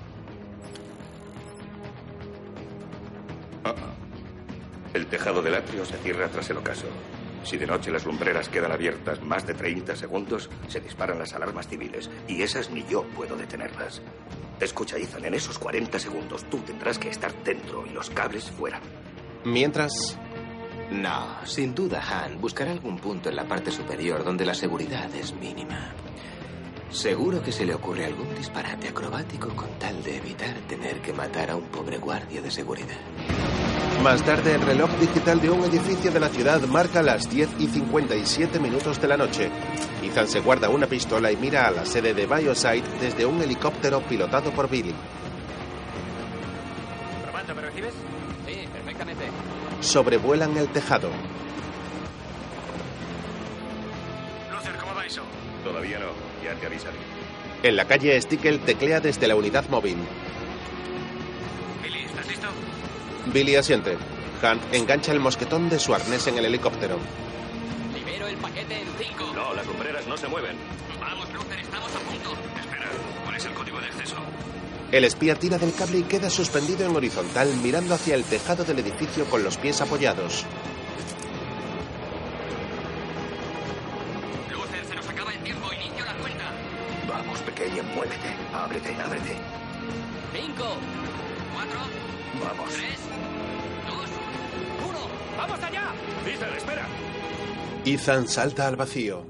S13: Ah, ah. El tejado del atrio se cierra tras el ocaso. Si de noche las lumbreras quedan abiertas más de 30 segundos, se disparan las alarmas civiles. Y esas ni yo puedo detenerlas. Escucha, Ethan, en esos 40 segundos tú tendrás que estar dentro y los cables fuera.
S1: mientras,
S5: No, sin duda Han buscará algún punto en la parte superior donde la seguridad es mínima. Seguro que se le ocurre algún disparate acrobático con tal de evitar tener que matar a un pobre guardia de seguridad.
S1: más tarde el reloj digital de un edificio de la ciudad marca las 10 y 57 minutos de la noche. Ethan se guarda una pistola y mira a la sede de Biosite desde un helicóptero pilotado por Billy.
S12: Probando, ¿me recibes? Sí, perfectamente.
S1: Sobrevuelan el tejado.
S16: Luther, ¿cómo va eso?
S13: Todavía no, ya te avisaré.
S1: En la calle, Stickel teclea desde la unidad móvil.
S16: Billy, ¿estás listo?
S1: Billy asiente. Hunt engancha el mosquetón de su arnés en el helicóptero.
S12: Libero el paquete en cinco.
S13: No, las lumbreras no se mueven.
S12: Vamos, Luther, estamos a punto.
S16: Espera, ¿cuál es el código de acceso?
S1: El espía tira del cable y queda suspendido en horizontal mirando hacia el tejado del edificio con los pies apoyados.
S13: Ethan
S1: salta al vacío.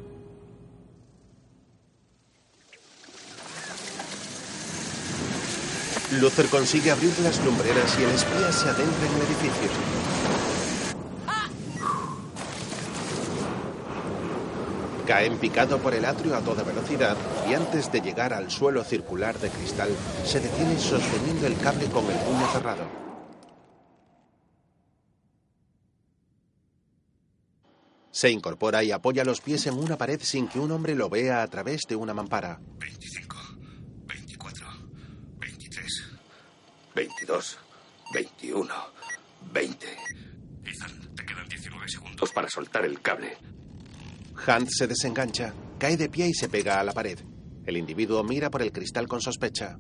S1: Luther consigue abrir las lumbreras y el espía se adentra en el edificio. Cae en picado por el atrio a toda velocidad y antes de llegar al suelo circular de cristal se detiene sosteniendo el cable con el puño cerrado. Se incorpora y apoya los pies en una pared sin que un hombre lo vea a través de una mampara.
S13: 25, 24, 23, 22, 21, 20. Ethan, te quedan 19 segundos para soltar el cable.
S1: Hunt se desengancha, cae de pie y se pega a la pared. El individuo mira por el cristal con sospecha.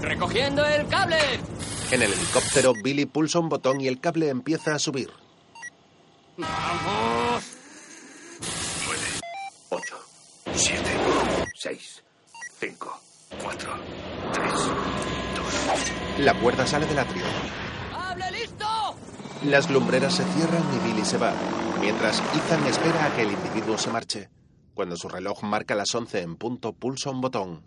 S12: ¡Recogiendo el cable!
S1: En el helicóptero, Billy pulsa un botón y el cable empieza a subir.
S12: ¡Vamos!
S13: 9, 8, 7, 6, 5, 4, 3, 2.
S1: La cuerda sale del atrio.
S12: ¡Hable listo!
S1: Las lumbreras se cierran y Billy se va, mientras Ethan espera a que el individuo se marche. Cuando su reloj marca las 11 en punto, pulsa un botón.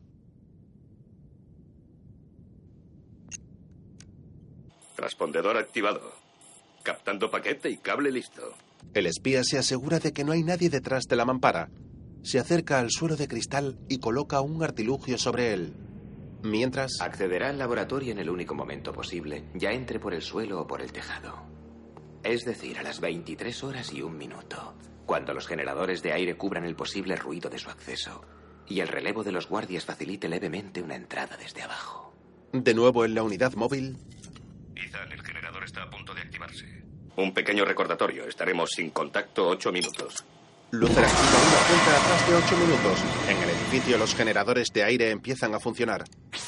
S13: Transpondedor activado. Captando paquete y cable listo.
S1: El espía se asegura de que no hay nadie detrás de la mampara. Se acerca al suelo de cristal y coloca un artilugio sobre él. Mientras...
S5: Accederá al laboratorio en el único momento posible, ya entre por el suelo o por el tejado. Es decir, a las 23 horas y un minuto, cuando los generadores de aire cubran el posible ruido de su acceso y el relevo de los guardias facilite levemente una entrada desde abajo.
S1: De nuevo en la unidad móvil.
S13: Ethan, el generador está a punto de activarse. Un pequeño recordatorio. Estaremos sin contacto ocho minutos.
S1: Luther activa una cuenta atrás de ocho minutos. En el edificio los generadores de aire empiezan a funcionar.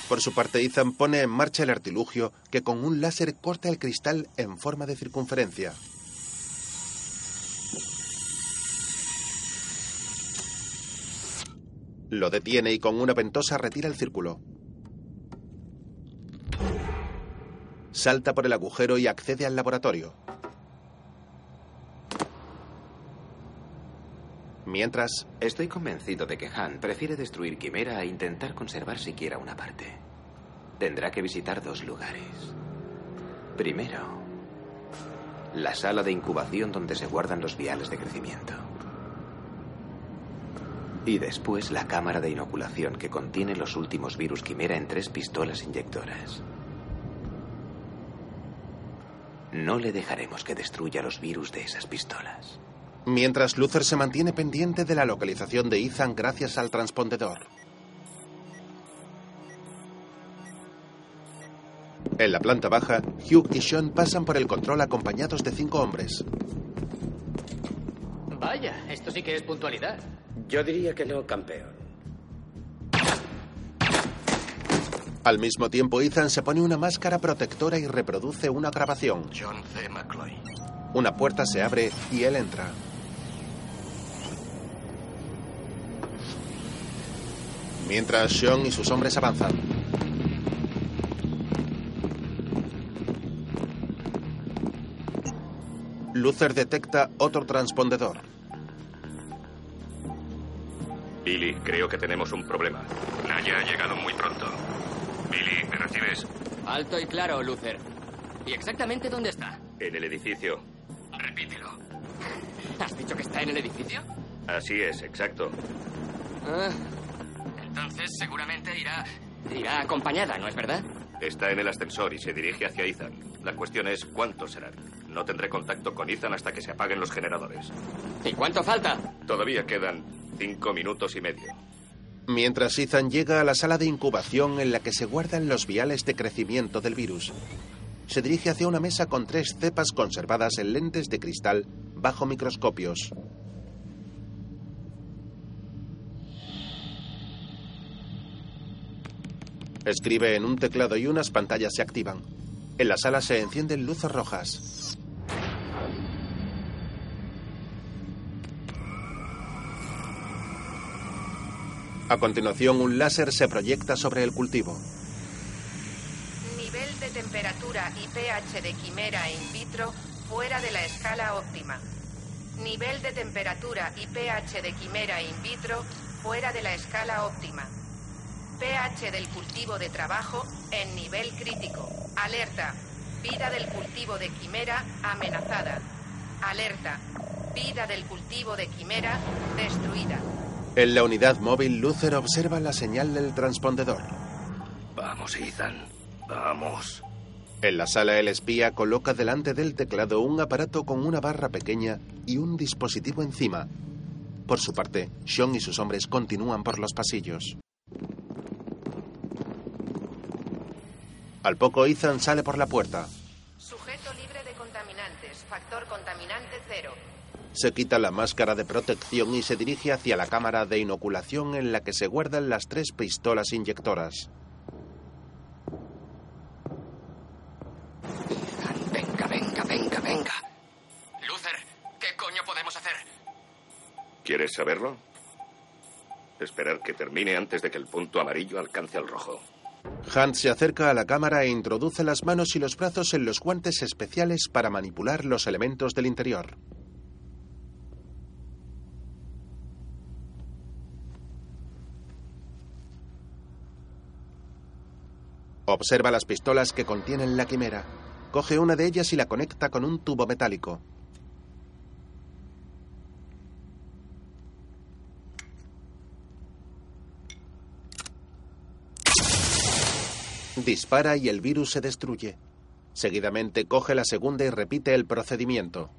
S1: Por su parte, Ethan pone en marcha el artilugio que con un láser corta el cristal en forma de circunferencia. Lo detiene y con una ventosa retira el círculo. Salta por el agujero y accede al laboratorio. Mientras,
S5: Estoy convencido de que Han prefiere destruir Quimera a intentar conservar siquiera una parte. Tendrá que visitar dos lugares. Primero, la sala de incubación donde se guardan los viales de crecimiento. Y después la cámara de inoculación que contiene los últimos virus Quimera en tres pistolas inyectoras. No le dejaremos que destruya los virus de esas pistolas.
S1: Mientras Luther se mantiene pendiente de la localización de Ethan gracias al transpondedor. En la planta baja, Hugh y Sean pasan por el control acompañados de cinco hombres.
S12: Vaya, esto sí que es puntualidad.
S3: Yo diría que no, campeón.
S1: Al mismo tiempo, Ethan se pone una máscara protectora y reproduce una grabación.
S7: John C. McCloy.
S1: Una puerta se abre y él entra. Mientras Sean y sus hombres avanzan. Luther detecta otro transpondedor.
S13: Billy, creo que tenemos un problema. Naya ha llegado muy pronto. Billy, ¿me recibes?
S12: Alto y claro, Luther. ¿Y exactamente dónde está?
S13: En el edificio.
S12: Repítelo. ¿Has dicho que está en el edificio?
S13: Así es, exacto.
S12: Ah, entonces seguramente irá. irá acompañada, ¿no es verdad?
S13: Está en el ascensor y se dirige hacia Ethan. La cuestión es cuántos serán. No tendré contacto con Ethan hasta que se apaguen los generadores.
S12: ¿Y cuánto falta?
S13: Todavía quedan cinco minutos y medio.
S1: Mientras Ethan llega a la sala de incubación en la que se guardan los viales de crecimiento del virus. Se dirige hacia una mesa con tres cepas conservadas en lentes de cristal bajo microscopios. Escribe en un teclado y unas pantallas se activan. En la sala se encienden luces rojas. A continuación, un láser se proyecta sobre el cultivo.
S17: Nivel de temperatura y pH de quimera in vitro fuera de la escala óptima. Nivel de temperatura y pH de quimera in vitro fuera de la escala óptima. pH del cultivo de trabajo en nivel crítico. Alerta. Vida del cultivo de quimera amenazada. Alerta. Vida del cultivo de quimera destruida.
S1: En la unidad móvil, Luther observa la señal del transpondedor.
S13: Vamos, Ethan. Vamos.
S1: En la sala, el espía coloca delante del teclado un aparato con una barra pequeña y un dispositivo encima. Por su parte, Sean y sus hombres continúan por los pasillos. Al poco, Ethan sale por la puerta.
S17: Sujeto libre de contaminantes. Factor contaminante cero.
S1: Se quita la máscara de protección y se dirige hacia la cámara de inoculación en la que se guardan las tres pistolas inyectoras.
S12: Venga, venga, venga, venga. Luther, ¿qué coño podemos hacer?
S13: ¿Quieres saberlo? Esperar que termine antes de que el punto amarillo alcance al rojo.
S1: Hunt se acerca a la cámara e introduce las manos y los brazos en los guantes especiales para manipular los elementos del interior. Observa las pistolas que contienen la quimera. Coge una de ellas y la conecta con un tubo metálico. Dispara y el virus se destruye. Seguidamente coge la segunda y repite el procedimiento.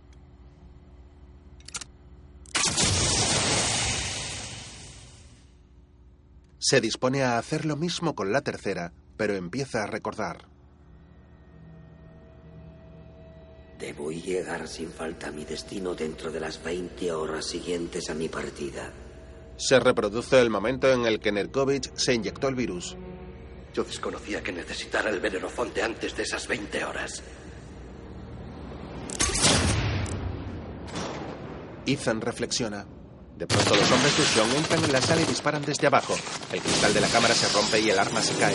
S1: Se dispone a hacer lo mismo con la tercera, pero empieza a recordar.
S2: Debo llegar sin falta a mi destino dentro de las 20 horas siguientes a mi partida.
S1: Se reproduce el momento en el que Nerkovich se inyectó el virus.
S15: Yo desconocía que necesitara el venenofonte antes de esas 20 horas.
S1: Ethan reflexiona. De pronto los hombres de Sean entran en la sala y disparan desde abajo. El cristal de la cámara se rompe y el arma se cae.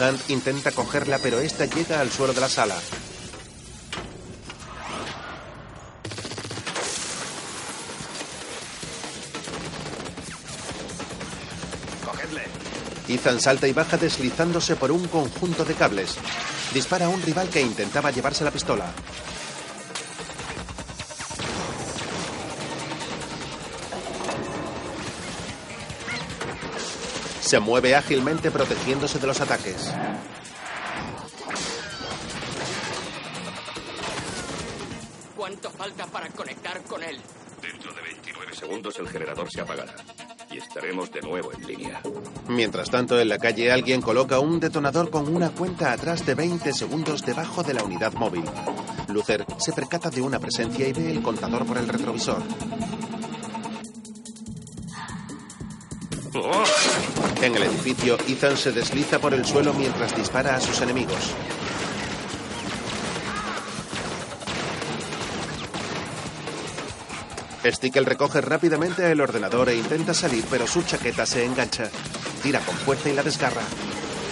S1: Hunt intenta cogerla, pero esta llega al suelo de la sala. Ethan salta y baja deslizándose por un conjunto de cables. Dispara a un rival que intentaba llevarse la pistola. Se mueve ágilmente protegiéndose de los ataques.
S12: ¿Cuánto falta para conectar con él?
S13: Dentro de 29 segundos el generador se apagará. Y estaremos de nuevo en línea.
S1: Mientras tanto, en la calle alguien coloca un detonador con una cuenta atrás de 20 segundos debajo de la unidad móvil. Luther se percata de una presencia y ve el contador por el retrovisor. En el edificio, Ethan se desliza por el suelo mientras dispara a sus enemigos. Stickel recoge rápidamente el ordenador e intenta salir, pero su chaqueta se engancha. Tira con fuerza y la desgarra.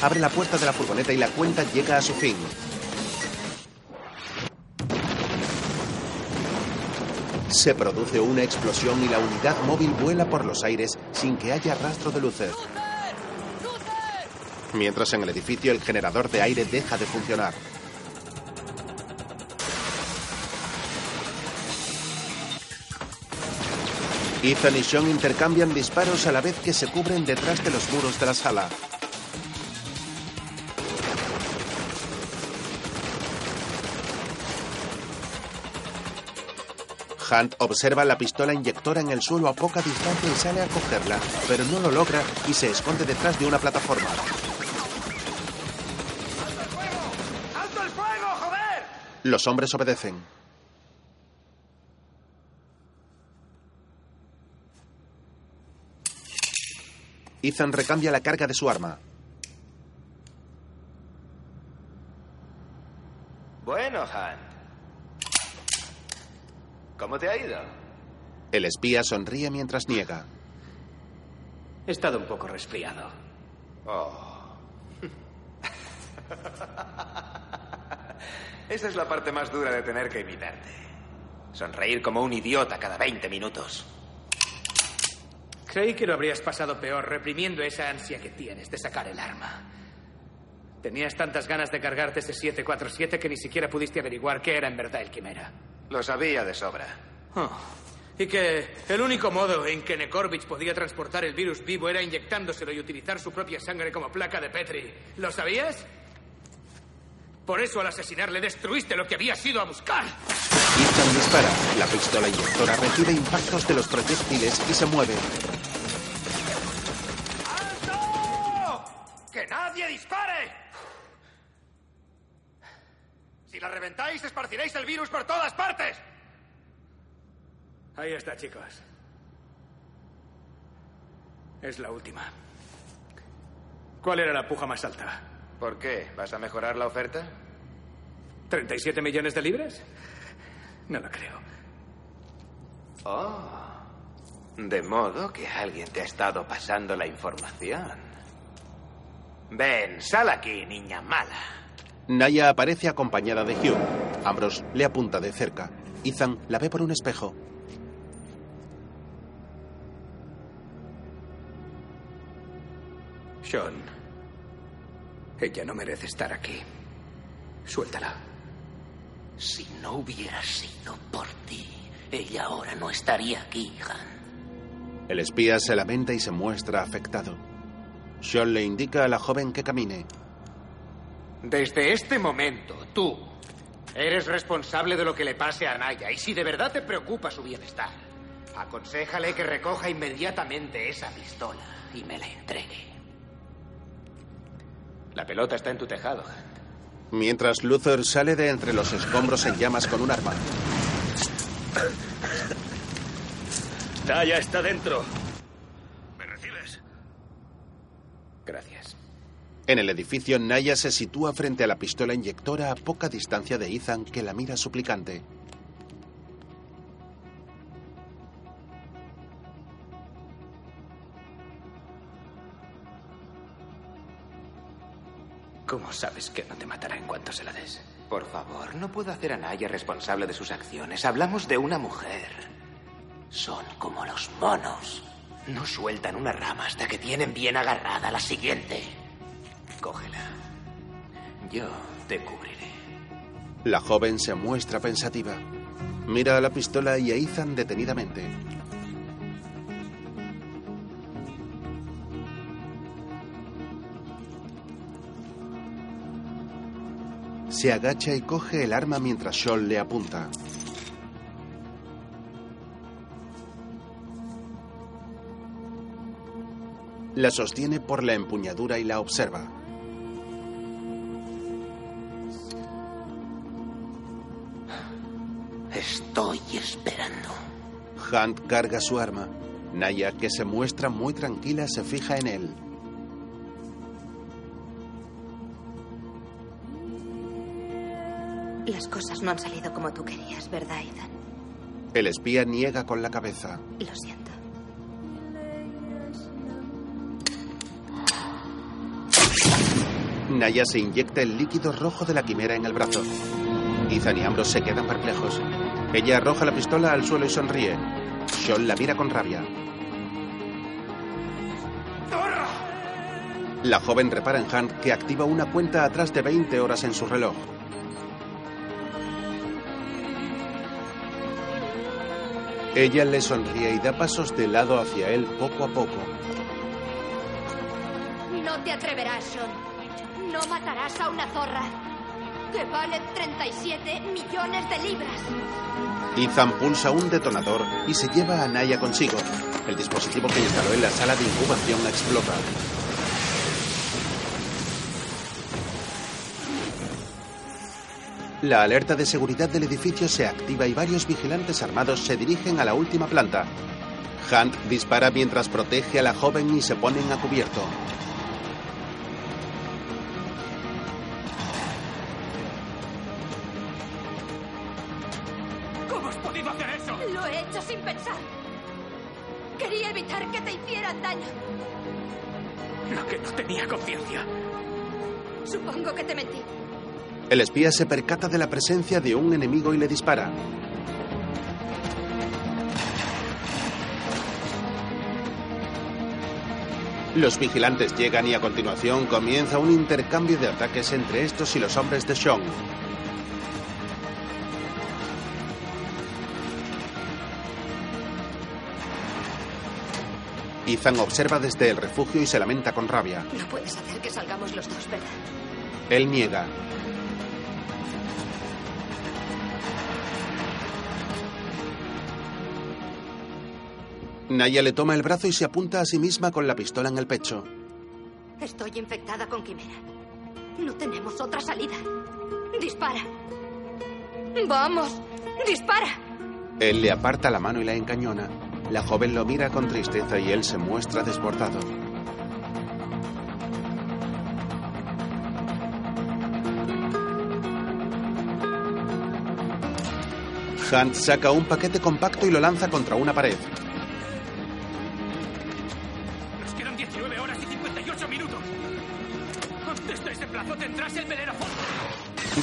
S1: Abre la puerta de la furgoneta y la cuenta llega a su fin. Se produce una explosión y la unidad móvil vuela por los aires sin que haya rastro de Luther. Mientras en el edificio el generador de aire deja de funcionar. Ethan y Sean intercambian disparos a la vez que se cubren detrás de los muros de la sala. Hunt observa la pistola inyectora en el suelo a poca distancia y sale a cogerla, pero no lo logra y se esconde detrás de una plataforma.
S6: ¡Alto el fuego, joder!
S1: Los hombres obedecen. Ethan recambia la carga de su arma.
S5: Bueno, Han. ¿Cómo te ha ido?
S1: El espía sonríe mientras niega.
S5: He estado un poco resfriado. Oh. Esa es la parte más dura de tener que imitarte. Sonreír como un idiota cada 20 minutos.
S4: Creí que lo habrías pasado peor reprimiendo esa ansia que tienes de sacar el arma. Tenías tantas ganas de cargarte ese 747 que ni siquiera pudiste averiguar qué era en verdad el quimera.
S5: Lo sabía de sobra.
S4: Oh. Y que el único modo en que Nekorbich podía transportar el virus vivo era inyectándoselo y utilizar su propia sangre como placa de Petri. ¿Lo sabías? Por eso al asesinarle destruiste lo que había sido a buscar.
S1: Ethan dispara. La pistola inyectora recibe impactos de los proyectiles y se mueve.
S6: Si la reventáis, esparciréis el virus por todas partes.
S4: Ahí está, chicos. Es la última. ¿Cuál era la puja más alta?
S5: ¿Por qué? ¿Vas a mejorar la oferta?
S4: ¿37 millones de libras? No lo creo.
S5: Oh. De modo que alguien te ha estado pasando la información. Ven, sal aquí, niña mala.
S1: Naya aparece acompañada de Hugh. Ambrose le apunta de cerca. Ethan la ve por un espejo.
S4: Sean, ella no merece estar aquí. Suéltala.
S5: Si no hubiera sido por ti, ella ahora no estaría aquí, Han.
S1: El espía se lamenta y se muestra afectado. Sean le indica a la joven que camine.
S4: Desde este momento, tú eres responsable de lo que le pase a Naya. Y si de verdad te preocupa su bienestar, aconséjale que recoja inmediatamente esa pistola y me la entregue. La pelota está en tu tejado.
S1: Mientras Luther sale de entre los escombros en llamas con un arma.
S13: Naya está dentro.
S16: ¿Me recibes?
S4: Gracias.
S1: En el edificio, Naya se sitúa frente a la pistola inyectora a poca distancia de Ethan, que la mira suplicante.
S4: ¿Cómo sabes que no te matará en cuanto se la des?
S5: Por favor, no puedo hacer a Naya responsable de sus acciones. Hablamos de una mujer. Son como los monos. No sueltan una rama hasta que tienen bien agarrada la siguiente. Cógela. Yo te cubriré.
S1: La joven se muestra pensativa. Mira a la pistola y a Ethan detenidamente. Se agacha y coge el arma mientras Scholl le apunta. La sostiene por la empuñadura y la observa.
S5: Estoy esperando.
S1: Hunt carga su arma. Naya, que se muestra muy tranquila, se fija en él.
S9: Las cosas no han salido como tú querías, ¿verdad, Ethan?
S1: El espía niega con la cabeza.
S9: Lo siento.
S1: Naya se inyecta el líquido rojo de la quimera en el brazo. Ethan y Ambrose se quedan perplejos. Ella arroja la pistola al suelo y sonríe. Sean la mira con rabia. La joven repara en Hunt que activa una cuenta atrás de 20 horas en su reloj. Ella le sonríe y da pasos de lado hacia él poco a poco.
S9: No te atreverás, Sean. No matarás a una zorra que vale 37 millones de libras.
S1: Ethan pulsa un detonador y se lleva a Naya consigo. El dispositivo que instaló en la sala de incubación explota. La alerta de seguridad del edificio se activa y varios vigilantes armados se dirigen a la última planta. Hunt dispara mientras protege a la joven y se ponen a cubierto. El espía se percata de la presencia de un enemigo y le dispara. Los vigilantes llegan y a continuación comienza un intercambio de ataques entre estos y los hombres de Sean. Ethan observa desde el refugio y se lamenta con rabia.
S9: No puedes hacer que salgamos los dos, ¿verdad?
S1: Él niega. Naya le toma el brazo y se apunta a sí misma con la pistola en el pecho.
S9: Estoy infectada con quimera. No tenemos otra salida. Dispara. Vamos, dispara.
S1: Él le aparta la mano y la encañona. La joven lo mira con tristeza y él se muestra desbordado. Hunt saca un paquete compacto y lo lanza contra una pared.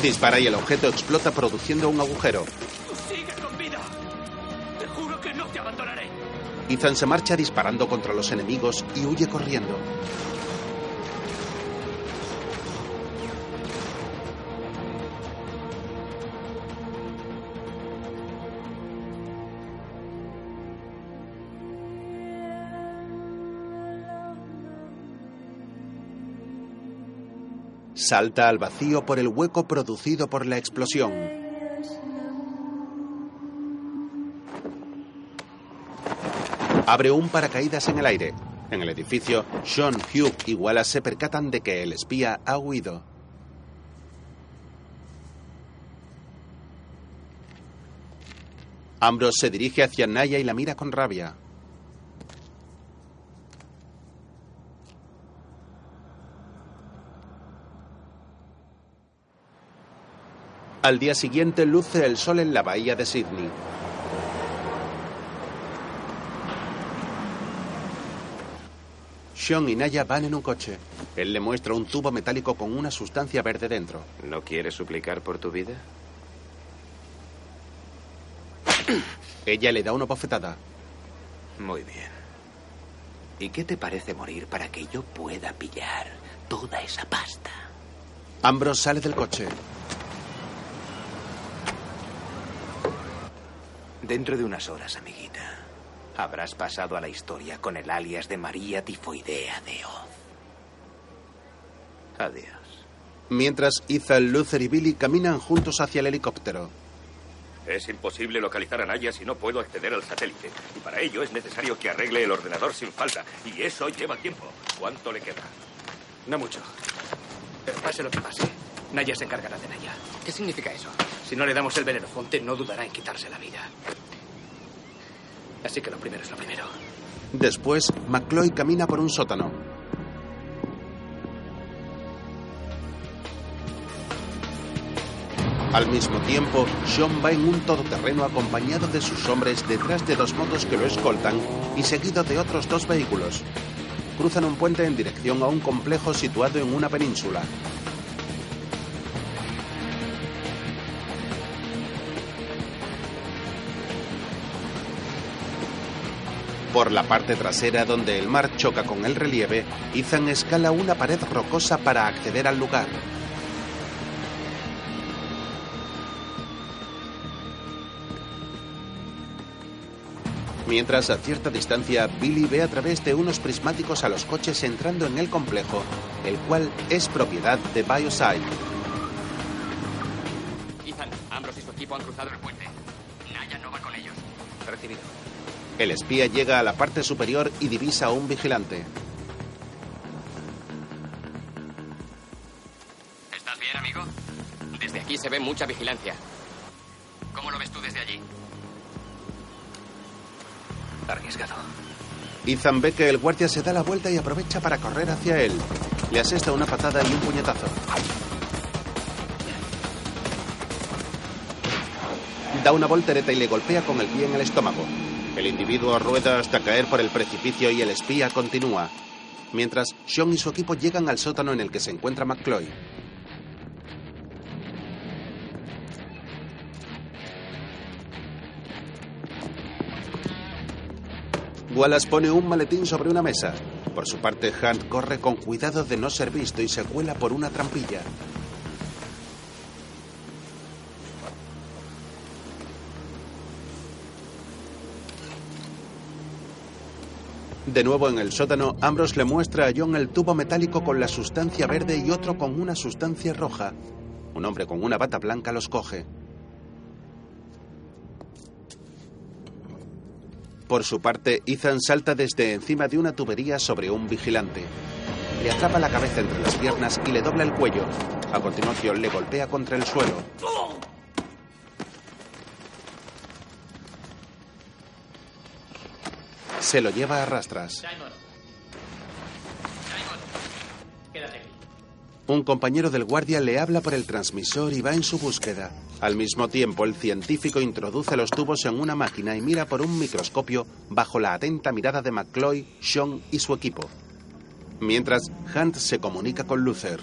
S1: Dispara y el objeto explota produciendo un agujero.
S6: Sigue con vida. Te juro que no te abandonaré.
S1: Ethan se marcha disparando contra los enemigos y huye corriendo. Salta al vacío por el hueco producido por la explosión. Abre un paracaídas en el aire. En el edificio, Sean, Hugh y Wallace se percatan de que el espía ha huido. Ambrose se dirige hacia Naya y la mira con rabia. Al día siguiente luce el sol en la bahía de Sydney. Sean y Naya van en un coche. Él le muestra un tubo metálico con una sustancia verde dentro.
S5: ¿No quieres suplicar por tu vida?
S1: Ella le da una bofetada.
S5: Muy bien. ¿Y qué te parece morir para que yo pueda pillar toda esa pasta?
S1: Ambrose sale del coche.
S5: Dentro de unas horas, amiguita, habrás pasado a la historia con el alias de María Tifoidea de Oz. Adiós.
S1: Mientras Ethan, Luther y Billy caminan juntos hacia el helicóptero.
S13: Es imposible localizar a Naya si no puedo acceder al satélite. Y para ello es necesario que arregle el ordenador sin falta. Y eso lleva tiempo. ¿Cuánto le queda?
S4: No mucho. Pero pase lo que pase, Naya se encargará de Naya.
S12: ¿Qué significa eso?
S4: Si no le damos el Belerofonte, no dudará en quitarse la vida. Así que lo primero es lo primero.
S1: Después, McCloy camina por un sótano. Al mismo tiempo, Sean va en un todoterreno acompañado de sus hombres detrás de dos motos que lo escoltan y seguido de otros dos vehículos. Cruzan un puente en dirección a un complejo situado en una península. Por la parte trasera donde el mar choca con el relieve, Ethan escala una pared rocosa para acceder al lugar. Mientras a cierta distancia, Billy ve a través de unos prismáticos a los coches entrando en el complejo, el cual es propiedad de Bioside.
S12: Ethan, Ambrose y su equipo han cruzado el puente. Naya no va con ellos.
S4: Recibido.
S1: El espía llega a la parte superior y divisa a un vigilante.
S12: ¿Estás bien, amigo? Desde aquí se ve mucha vigilancia. ¿Cómo lo ves tú desde allí?
S4: Arriesgado.
S1: Ethan ve que el guardia se da la vuelta y aprovecha para correr hacia él. Le asesta una patada y un puñetazo. Da una voltereta y le golpea con el pie en el estómago. El individuo rueda hasta caer por el precipicio y el espía continúa. Mientras, Sean y su equipo llegan al sótano en el que se encuentra McCloy. Wallace pone un maletín sobre una mesa. Por su parte, Hunt corre con cuidado de no ser visto y se cuela por una trampilla. De nuevo en el sótano, Ambrose le muestra a John el tubo metálico con la sustancia verde y otro con una sustancia roja. Un hombre con una bata blanca los coge. Por su parte, Ethan salta desde encima de una tubería sobre un vigilante. Le atrapa la cabeza entre las piernas y le dobla el cuello. A continuación, le golpea contra el suelo. Se lo lleva a rastras.
S6: Simon. Simon. Quédate aquí.
S1: Un compañero del guardia le habla por el transmisor y va en su búsqueda. Al mismo tiempo, el científico introduce los tubos en una máquina y mira por un microscopio bajo la atenta mirada de McCloy, Sean y su equipo. Mientras, Hunt se comunica con Luther.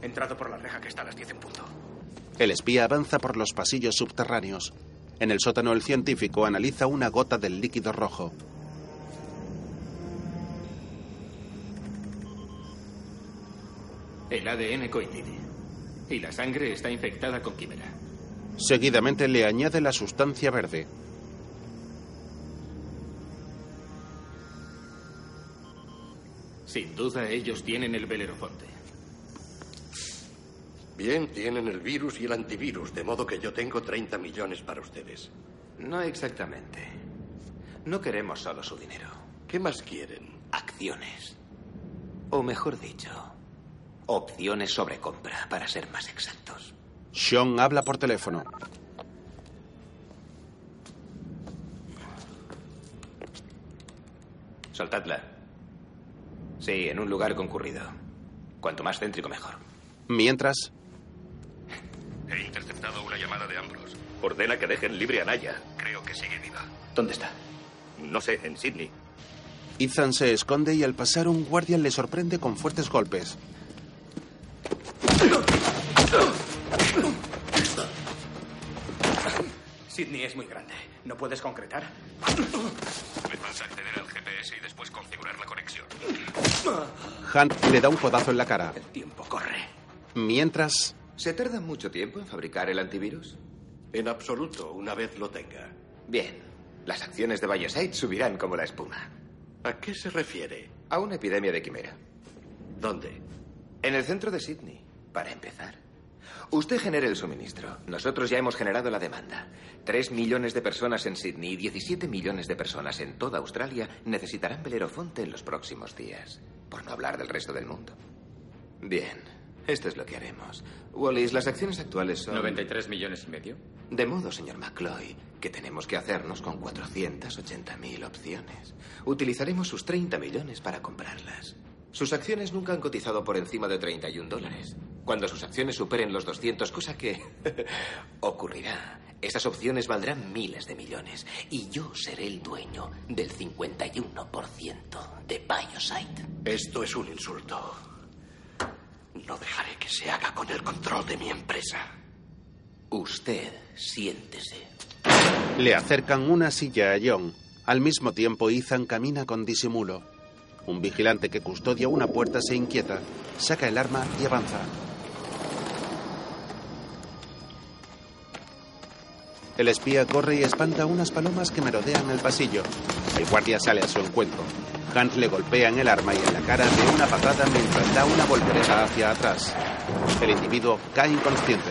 S4: He entrado por la reja que está a las 10 en punto.
S1: El espía avanza por los pasillos subterráneos. En el sótano, el científico analiza una gota del líquido rojo.
S5: El ADN coincide. Y la sangre está infectada con quimera.
S1: Seguidamente le añade la sustancia verde.
S5: Sin duda ellos tienen el Belerofonte.
S15: Bien, tienen el virus y el antivirus, de modo que yo tengo 30 millones para ustedes.
S5: No exactamente. No queremos solo su dinero.
S15: ¿Qué más quieren?
S5: Acciones. O mejor dicho, opciones sobre compra, para ser más exactos.
S1: Sean habla por teléfono.
S5: Soltadla. Sí, en un lugar concurrido. Cuanto más céntrico, mejor.
S1: Mientras,
S13: He interceptado una llamada de Ambrose. Ordena que dejen libre a Naya. Creo que sigue viva.
S5: ¿Dónde está?
S13: No sé, en Sydney.
S1: Ethan se esconde y al pasar un guardia le sorprende con fuertes golpes.
S4: Sydney es muy grande. ¿No puedes concretar?
S13: Me falta acceder al GPS y después configurar la conexión.
S1: Hunt le da un codazo en la cara.
S4: El tiempo corre.
S1: Mientras,
S5: ¿Se tarda mucho tiempo en fabricar el antivirus?
S15: En absoluto, una vez lo tenga.
S5: Bien. Las acciones de Biosite subirán como la espuma.
S15: ¿A qué se refiere?
S5: A una epidemia de quimera.
S15: ¿Dónde?
S5: En el centro de Sydney, para empezar. Usted genere el suministro. Nosotros ya hemos generado la demanda. Tres millones de personas en Sydney y 17 millones de personas en toda Australia necesitarán Belerofonte en los próximos días. Por no hablar del resto del mundo. Bien, esto es lo que haremos. Wallis, las acciones actuales son...
S14: ¿93 millones y medio?
S5: De modo, señor McCloy, que tenemos que hacernos con 480.000 opciones. Utilizaremos sus 30 millones para comprarlas. Sus acciones nunca han cotizado por encima de 31 dólares. Cuando sus acciones superen los 200, cosa que ocurrirá, esas opciones valdrán miles de millones. Y yo seré el dueño del 51% de Biosite.
S15: Esto es un insulto. No dejaré que se haga con el control de mi empresa.
S5: Usted siéntese.
S1: le acercan una silla a John. Al mismo tiempo, Ethan camina con disimulo. Un vigilante que custodia una puerta se inquieta, saca el arma y avanza. El espía corre y espanta unas palomas que merodean el pasillo. El guardia sale a su encuentro. Hunt le golpea en el arma y en la cara de una patada mientras da una voltereta hacia atrás. El individuo cae inconsciente.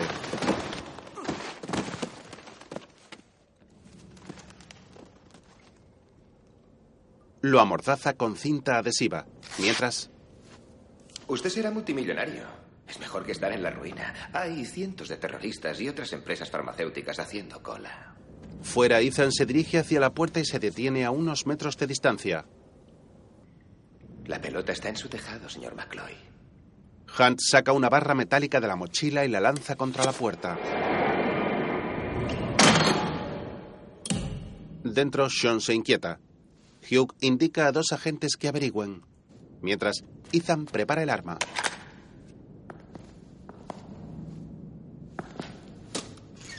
S1: Lo amordaza con cinta adhesiva. Mientras,
S5: Usted será multimillonario. Es mejor que estar en la ruina. Hay cientos de terroristas y otras empresas farmacéuticas haciendo cola.
S1: fuera, Ethan se dirige hacia la puerta y se detiene a unos metros de distancia.
S5: La pelota está en su tejado, señor McCloy.
S1: Hunt saca una barra metálica de la mochila y la lanza contra la puerta. Dentro, Sean se inquieta. Hugh indica a dos agentes que averigüen. Mientras, Ethan prepara el arma.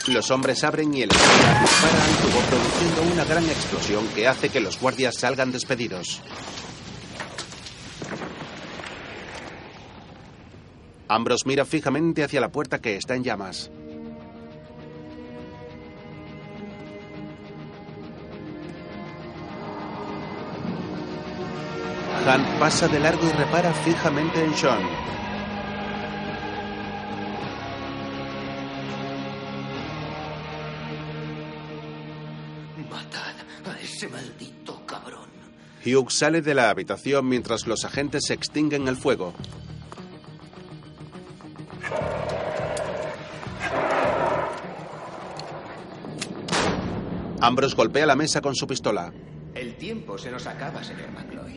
S1: Los hombres abren y el dispara al tubo produciendo una gran explosión que hace que los guardias salgan despedidos. Ambrose mira fijamente hacia la puerta que está en llamas. Hunt pasa de largo y repara fijamente en Sean.
S18: Matad a ese maldito cabrón.
S1: Hugh sale de la habitación mientras los agentes extinguen el fuego. Ambrose golpea la mesa con su pistola.
S5: El tiempo se nos acaba, señor McCloy.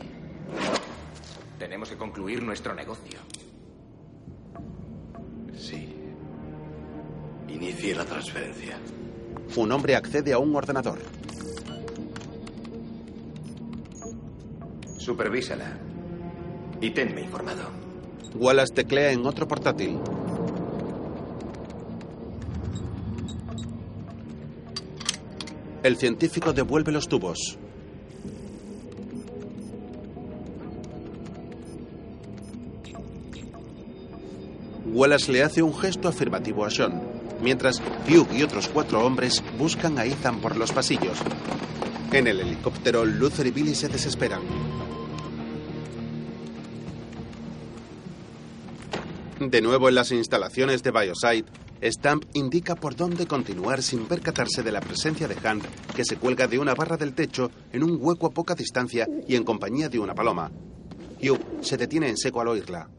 S5: Tenemos que concluir nuestro negocio.
S19: Sí. Inicie la transferencia.
S1: Un hombre accede a un ordenador.
S5: Supervísala. Y tenme informado.
S1: Wallace teclea en otro portátil. El científico devuelve los tubos. Wallace le hace un gesto afirmativo a Sean, mientras Hugh y otros cuatro hombres buscan a Ethan por los pasillos. En el helicóptero, Luther y Billy se desesperan. De nuevo en las instalaciones de Biosite, Stamp indica por dónde continuar sin percatarse de la presencia de Hunt, que se cuelga de una barra del techo en un hueco a poca distancia y en compañía de una paloma. Hugh se detiene en seco al oírla.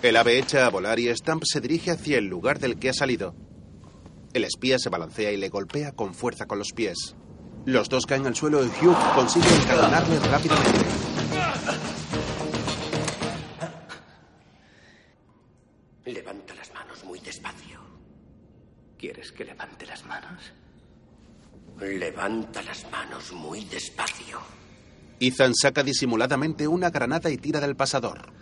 S1: El ave echa a volar y Stamp se dirige hacia el lugar del que ha salido. El espía se balancea y le golpea con fuerza con los pies. Los dos caen al suelo y Hugh consigue encadenarle rápidamente.
S5: ¿Quieres que levante las manos?
S18: Levanta las manos muy despacio.
S1: Ethan saca disimuladamente una granada y tira del pasador.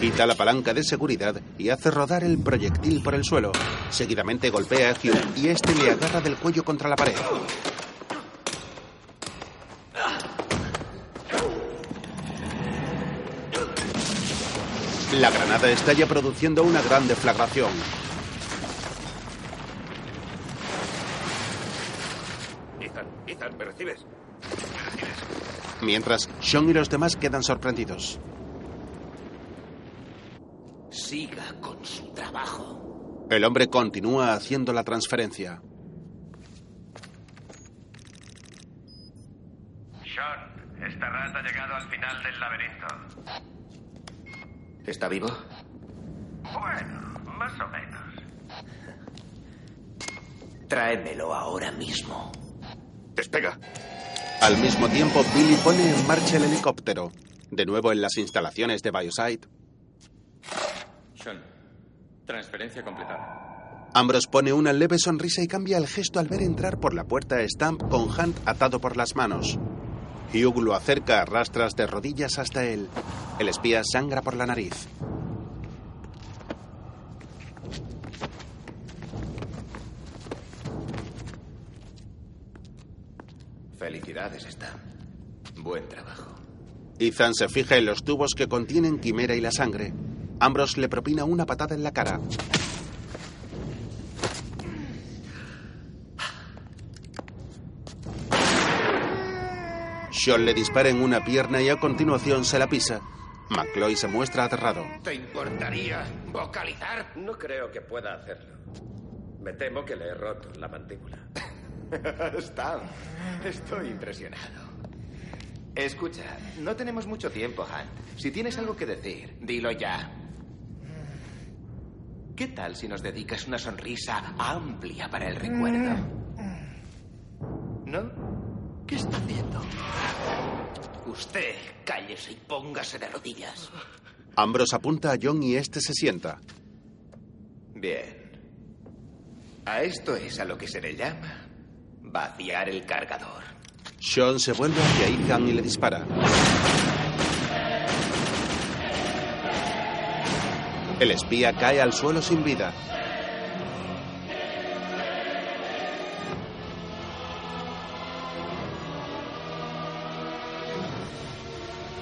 S1: Quita la palanca de seguridad y hace rodar el proyectil por el suelo. Seguidamente golpea a Hugh y este le agarra del cuello contra la pared. La granada estalla produciendo una gran deflagración.
S13: Ethan, Ethan, ¿me recibes? ¿Me recibes?
S1: Mientras, Sean y los demás quedan sorprendidos.
S18: Siga con su trabajo.
S1: El hombre continúa haciendo la transferencia.
S3: Sean, esta rata ha llegado al final del laberinto.
S5: ¿Está vivo?
S3: Bueno, más o menos.
S18: Tráemelo ahora mismo.
S13: Despega.
S1: Al mismo tiempo, Billy pone en marcha el helicóptero. De nuevo en las instalaciones de Biosite,
S14: Sean, transferencia completada.
S1: Ambrose pone una leve sonrisa y cambia el gesto al ver entrar por la puerta a Stamp con Hunt atado por las manos. Hugh lo acerca a rastras de rodillas hasta él. El espía sangra por la nariz.
S5: Felicidades, Stan. Buen trabajo.
S1: Ethan se fija en los tubos que contienen quimera y la sangre. Ambrose le propina una patada en la cara. Sean le dispara en una pierna y a continuación se la pisa. McCloy se muestra aterrado.
S18: ¿Te importaría vocalizar?
S20: No creo que pueda hacerlo. Me temo que le he roto la mandíbula.
S5: Stan, estoy impresionado. Escucha, no tenemos mucho tiempo, Hunt. Si tienes algo que decir, dilo ya. ¿Qué tal si nos dedicas una sonrisa amplia para el recuerdo? ¿No? ¿Qué está haciendo?
S18: Usted, cállese y póngase de rodillas.
S1: Ambrose apunta a John y este se sienta.
S5: Bien. A esto es a lo que se le llama vaciar el cargador.
S1: Sean se vuelve hacia Ethan y le dispara. El espía cae al suelo sin vida.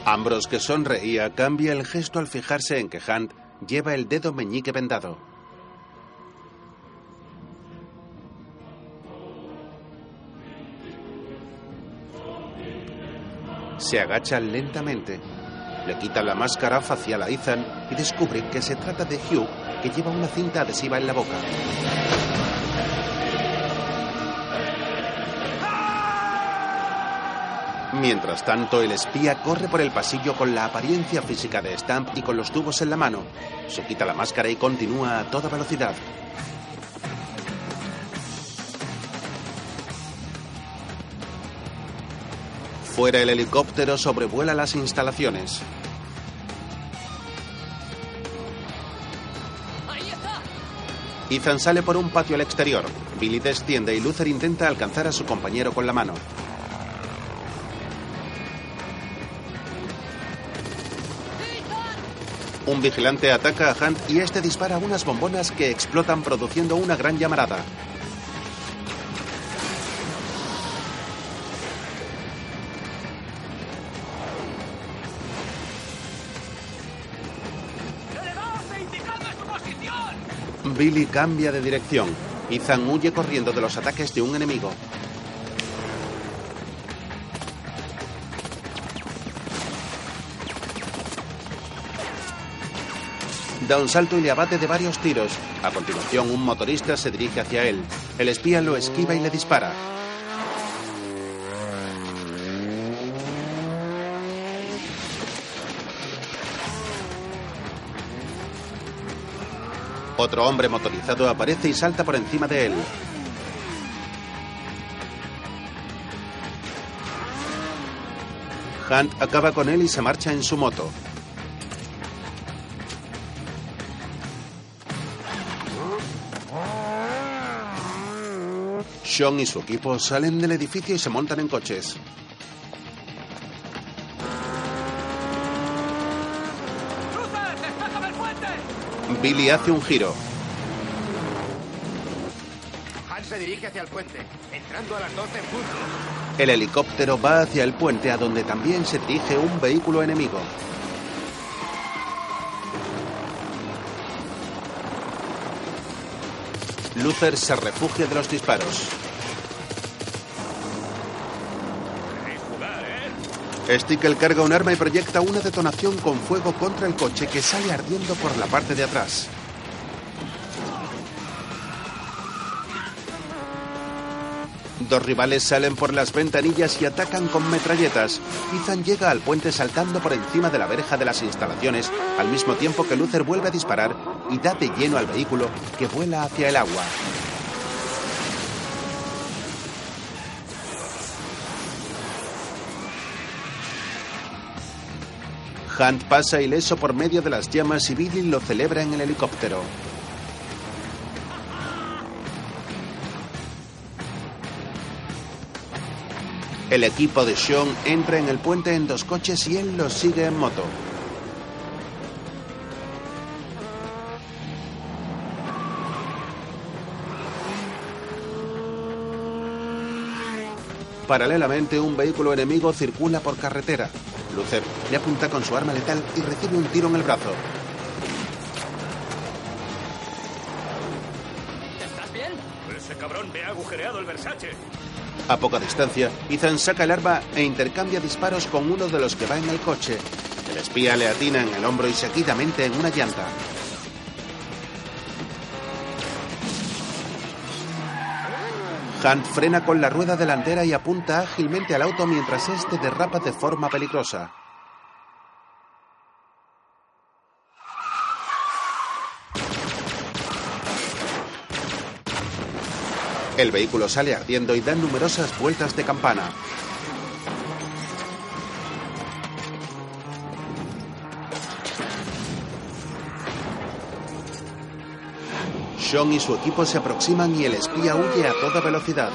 S1: Ambrose, que sonreía, cambia el gesto al fijarse en que Hunt lleva el dedo meñique vendado. Se agacha lentamente. Le quita la máscara facial a Ethan y descubre que se trata de Hugh, que lleva una cinta adhesiva en la boca. Mientras tanto, el espía corre por el pasillo con la apariencia física de Stamp y con los tubos en la mano. Se quita la máscara y continúa a toda velocidad. Fuera el helicóptero sobrevuela las instalaciones. Ethan sale por un patio al exterior. Billy desciende y Luther intenta alcanzar a su compañero con la mano. Un vigilante ataca a Hunt y este dispara unas bombonas que explotan produciendo una gran llamarada. Billy cambia de dirección. Ethan huye corriendo de los ataques de un enemigo. Da un salto y le abate de varios tiros. A continuación, un motorista se dirige hacia él. El espía lo esquiva y le dispara. Otro hombre motorizado aparece y salta por encima de él. Hunt acaba con él y se marcha en su moto. Sean y su equipo salen del edificio y se montan en coches. Billy hace un giro.
S21: Han se dirige hacia el puente, entrando a las 12 en punto.
S1: El helicóptero va hacia el puente a donde también se dirige un vehículo enemigo. Luther se refugia de los disparos. Stickel carga un arma y proyecta una detonación con fuego contra el coche que sale ardiendo por la parte de atrás. Dos rivales salen por las ventanillas y atacan con metralletas. Ethan llega al puente saltando por encima de la verja de las instalaciones, al mismo tiempo que Luther vuelve a disparar y da de lleno al vehículo que vuela hacia el agua. Hunt pasa ileso por medio de las llamas y Billy lo celebra en el helicóptero. El equipo de Sean entra en el puente en dos coches y él los sigue en moto. Paralelamente, un vehículo enemigo circula por carretera. Luther le apunta con su arma letal y recibe un tiro en el brazo.
S21: ¿Estás bien?
S13: Ese cabrón me ha agujereado el Versace.
S1: A poca distancia, Ethan saca el arma e intercambia disparos con uno de los que va en el coche. El espía le atina en el hombro y seguidamente en una llanta. Hunt frena con la rueda delantera y apunta ágilmente al auto mientras este derrapa de forma peligrosa. El vehículo sale ardiendo y da numerosas vueltas de campana. Sean y su equipo se aproximan y el espía huye a toda velocidad.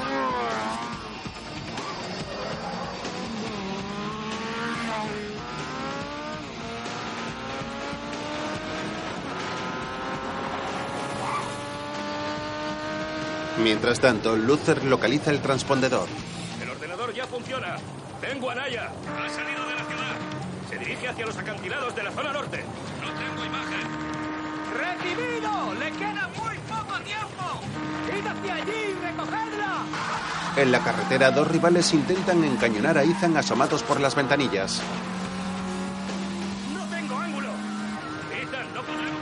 S1: Mientras tanto, Luther localiza el transpondedor.
S13: El ordenador ya funciona. Tengo a Naya. Ha salido de la ciudad.
S22: Se dirige hacia los acantilados de la zona norte.
S16: No tengo imagen.
S6: ¡Recibido! ¡Le queda! ¡Id hacia allí y recogedla!
S1: En la carretera, dos rivales intentan encañonar a Ethan asomados por las ventanillas.
S22: ¡No tengo ángulo! Ethan, no podremos.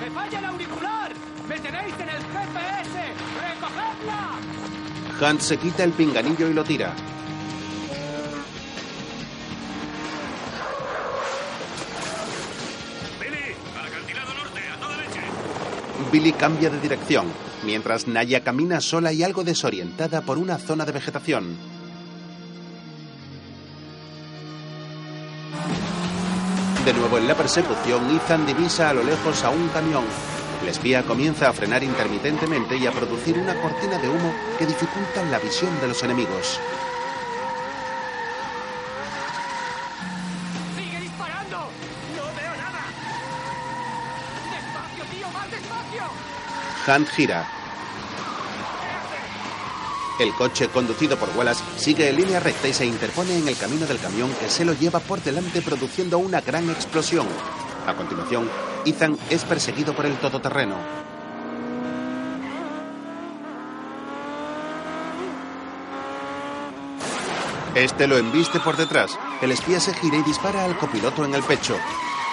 S6: ¡Me falla el auricular! ¡Me tenéis en el GPS! ¡Recogedla!
S1: Hunt se quita el pinganillo y lo tira.
S22: Billy
S1: cambia de dirección, mientras Naya camina sola y algo desorientada por una zona de vegetación. De nuevo en la persecución, Ethan divisa a lo lejos a un camión. El espía comienza a frenar intermitentemente y a producir una cortina de humo que dificulta la visión de los enemigos. Hunt gira. El coche conducido por Wallace sigue en línea recta y se interpone en el camino del camión que se lo lleva por delante produciendo una gran explosión. A continuación, Ethan es perseguido por el todoterreno. Este lo embiste por detrás. El espía se gira y dispara al copiloto en el pecho.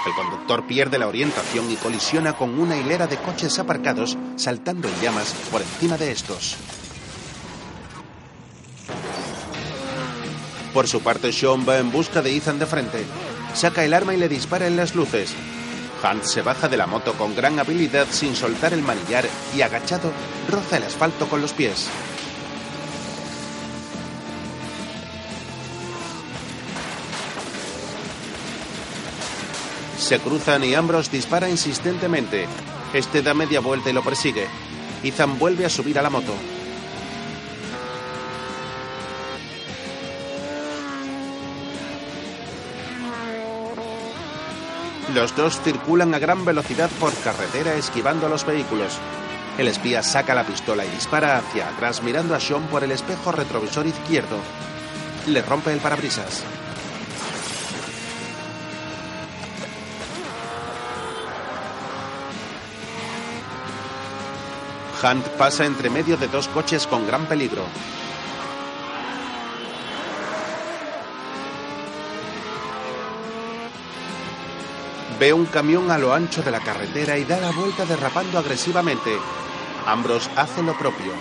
S1: El conductor pierde la orientación y colisiona con una hilera de coches aparcados, saltando en llamas por encima de estos. Por su parte, Sean va en busca de Ethan de frente. Saca el arma y le dispara en las luces. Hunt se baja de la moto con gran habilidad sin soltar el manillar y agachado roza el asfalto con los pies. Se cruzan y Ambrose dispara insistentemente. Este da media vuelta y lo persigue. Ethan vuelve a subir a la moto. Los dos circulan a gran velocidad por carretera esquivando a los vehículos. El espía saca la pistola y dispara hacia atrás mirando a Sean por el espejo retrovisor izquierdo. Le rompe el parabrisas. Hunt pasa entre medio de dos coches con gran peligro. Ve un camión a lo ancho de la carretera y da la vuelta derrapando agresivamente. Ambrose hace lo propio.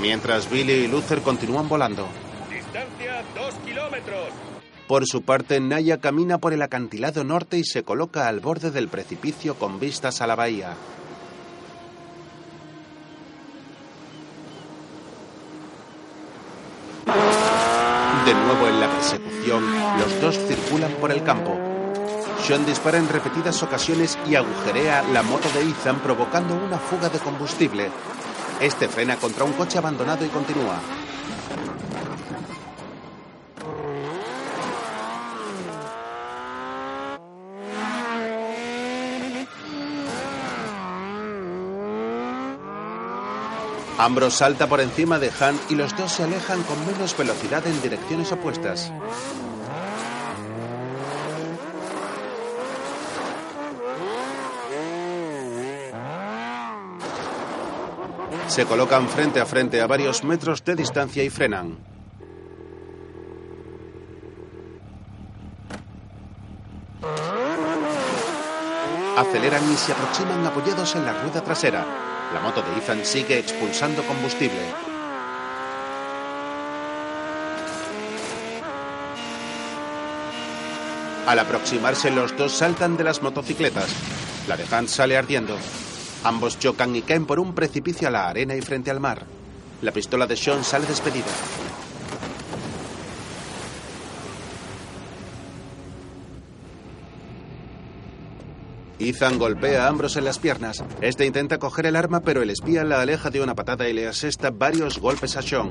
S1: Mientras Billy y Luther continúan volando.
S22: Distancia dos kilómetros.
S1: Por su parte, Naya camina por el acantilado norte y se coloca al borde del precipicio con vistas a la bahía. De nuevo en la persecución, los dos circulan por el campo. Sean dispara en repetidas ocasiones y agujerea la moto de Ethan provocando una fuga de combustible. Este frena contra un coche abandonado y continúa. Ambrose salta por encima de Han y los dos se alejan con menos velocidad en direcciones opuestas. Se colocan frente a frente a varios metros de distancia y frenan. Aceleran y se aproximan apoyados en la rueda trasera. La moto de Ethan sigue expulsando combustible. Al aproximarse, los dos saltan de las motocicletas. La de Hunt sale ardiendo. Ambos chocan y caen por un precipicio a la arena y frente al mar. La pistola de Sean sale despedida. Ethan golpea a Ambrose en las piernas. Este intenta coger el arma, pero el espía la aleja de una patada y le asesta varios golpes a Sean.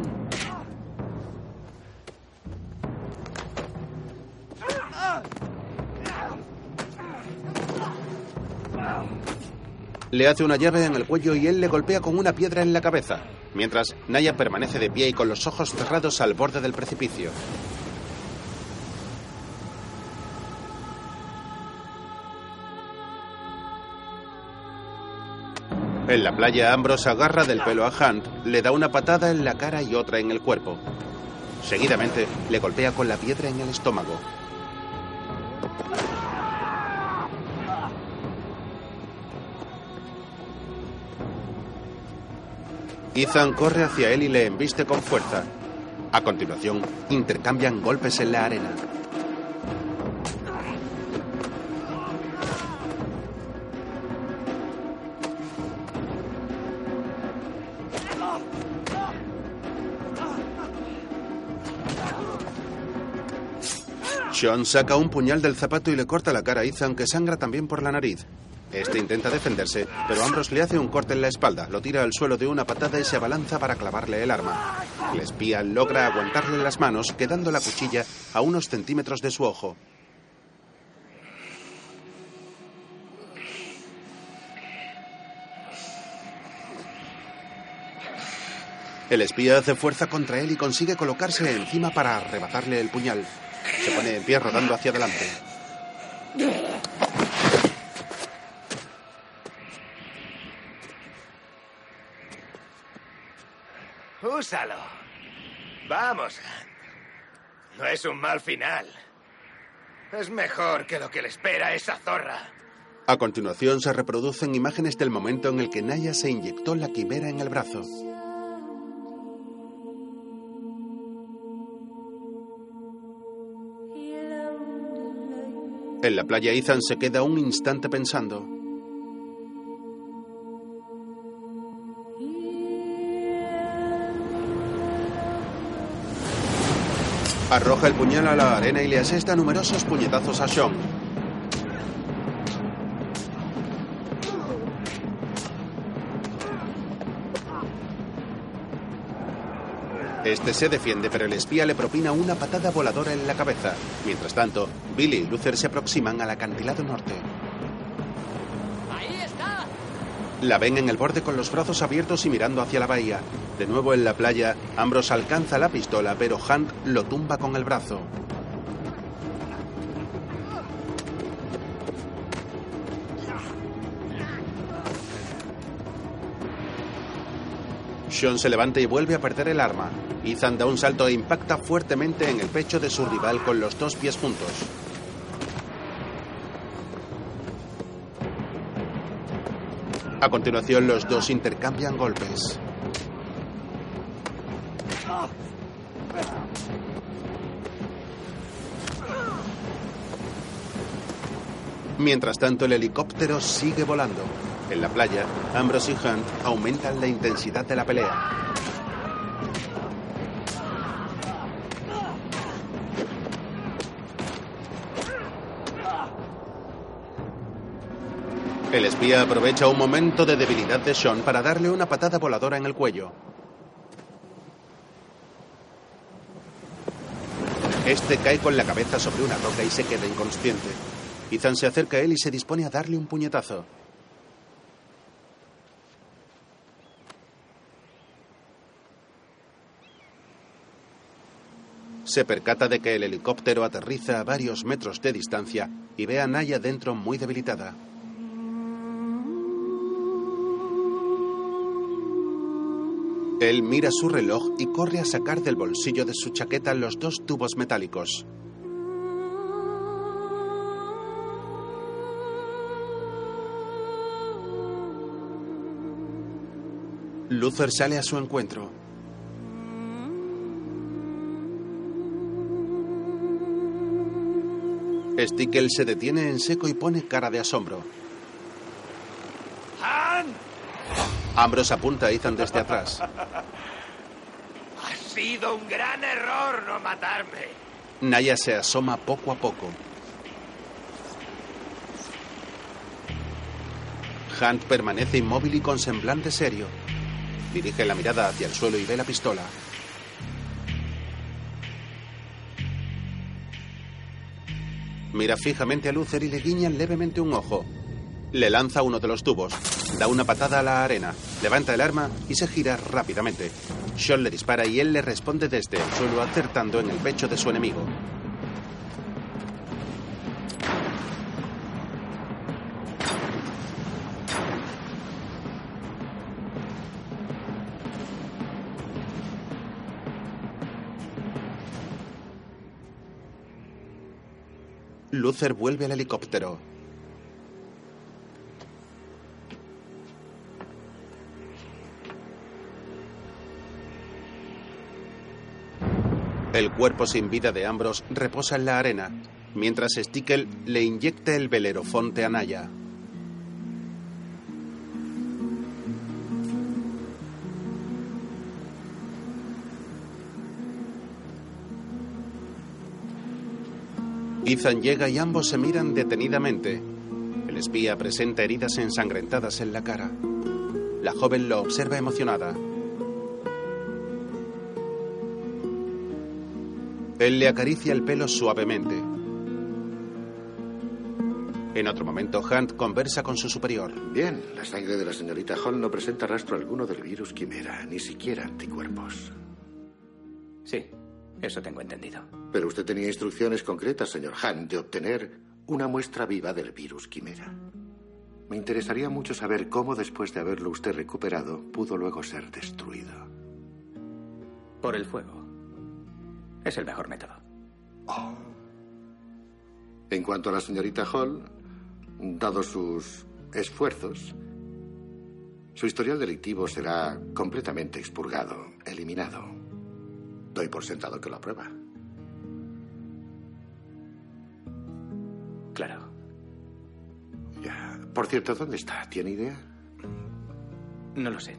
S1: Le hace una llave en el cuello y él le golpea con una piedra en la cabeza. Mientras, Naya permanece de pie y con los ojos cerrados al borde del precipicio. En la playa, Ambrose agarra del pelo a Hunt, le da una patada en la cara y otra en el cuerpo. Seguidamente, le golpea con la piedra en el estómago. Ethan corre hacia él y le embiste con fuerza. A continuación, intercambian golpes en la arena. Sean saca un puñal del zapato y le corta la cara a Ethan, que sangra también por la nariz. Este intenta defenderse, pero Ambrose le hace un corte en la espalda, lo tira al suelo de una patada y se abalanza para clavarle el arma. El espía logra aguantarle las manos, quedando la cuchilla a unos centímetros de su ojo. El espía hace fuerza contra él y consigue colocarse encima para arrebatarle el puñal. Se pone en pie rodando hacia adelante.
S21: Úsalo. Vamos. No es un mal final. Es mejor que lo que le espera a esa zorra.
S1: A continuación se reproducen imágenes del momento en el que Naya se inyectó la quimera en el brazo. En la playa Ethan se queda un instante pensando. Arroja el puñal a la arena y le asesta numerosos puñetazos a Sean. Este se defiende, pero el espía le propina una patada voladora en la cabeza. Mientras tanto, Billy y Luther se aproximan al acantilado norte.
S6: ¡Ahí está!
S1: La ven en el borde con los brazos abiertos y mirando hacia la bahía. De nuevo en la playa, Ambrose alcanza la pistola, pero Hunt lo tumba con el brazo. Sean se levanta y vuelve a perder el arma. Ethan da un salto e impacta fuertemente en el pecho de su rival con los dos pies juntos. A continuación, los dos intercambian golpes. Mientras tanto, el helicóptero sigue volando. En la playa, Ambrose y Hunt aumentan la intensidad de la pelea. El espía aprovecha un momento de debilidad de Sean para darle una patada voladora en el cuello. Este cae con la cabeza sobre una roca y se queda inconsciente. Ethan se acerca a él y se dispone a darle un puñetazo. Se percata de que el helicóptero aterriza a varios metros de distancia y ve a Naya dentro muy debilitada. Él mira su reloj y corre a sacar del bolsillo de su chaqueta los dos tubos metálicos. Luther sale a su encuentro. Stickel se detiene en seco y pone cara de asombro.
S21: ¡Han!
S1: Ambrose apunta a Ethan desde atrás.
S21: Ha sido un gran error no matarme.
S1: Naya se asoma poco a poco. Hunt permanece inmóvil y con semblante serio. Dirige la mirada hacia el suelo y ve la pistola. Mira fijamente a Luther y le guiña levemente un ojo. Le lanza uno de los tubos. Da una patada a la arena, levanta el arma y se gira rápidamente. Sean le dispara y él le responde desde el suelo acertando en el pecho de su enemigo. Luther vuelve al helicóptero. El cuerpo sin vida de Ambrose reposa en la arena, mientras Stickel le inyecta el velerofonte a Naya. Ethan llega y ambos se miran detenidamente. El espía presenta heridas ensangrentadas en la cara. La joven lo observa emocionada. Él le acaricia el pelo suavemente. En otro momento, Hunt conversa con su superior.
S7: Bien, la sangre de la señorita Hall no presenta rastro alguno del virus quimera, ni siquiera anticuerpos.
S4: Sí, eso tengo entendido.
S7: Pero usted tenía instrucciones concretas, señor Hunt, de obtener una muestra viva del virus quimera. Me interesaría mucho saber cómo, después de haberlo usted recuperado, pudo luego ser destruido.
S4: Por el fuego. Es el mejor método.
S7: En cuanto a la señorita Hall, dado sus esfuerzos, su historial delictivo será completamente expurgado, eliminado. Doy por sentado que lo aprueba.
S4: Claro.
S7: Ya. Por cierto, ¿dónde está? ¿Tiene idea?
S4: No lo sé.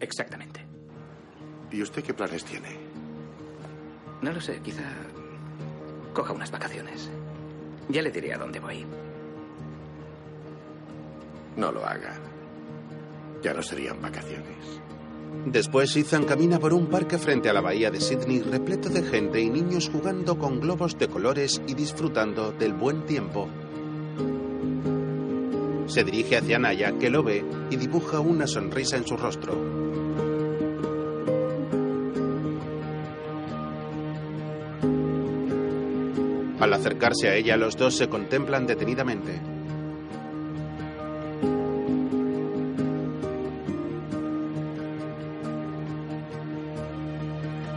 S4: Exactamente.
S7: ¿Y usted qué planes tiene?
S4: No lo sé, quizá coja unas vacaciones. Ya le diré a dónde voy.
S7: No lo haga. Ya no serían vacaciones.
S1: Después Ethan camina por un parque frente a la bahía de Sydney repleto de gente y niños jugando con globos de colores y disfrutando del buen tiempo. Se dirige hacia Naya, que lo ve y dibuja una sonrisa en su rostro. Al acercarse a ella, los dos se contemplan detenidamente.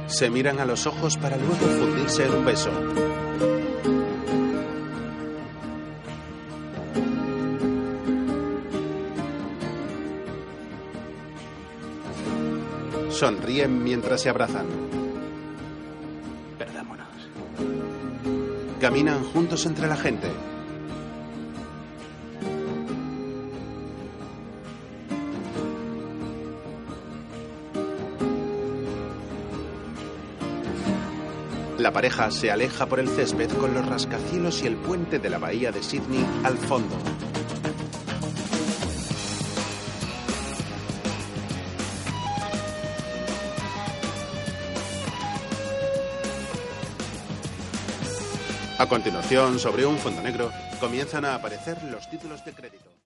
S1: Se miran a los ojos para luego fundirse en un beso. Sonríen mientras se abrazan. Caminan juntos entre la gente. La pareja se aleja por el césped con los rascacielos y el puente de la bahía de Sydney al fondo. A continuación, sobre un fondo negro, comienzan a aparecer los títulos de crédito.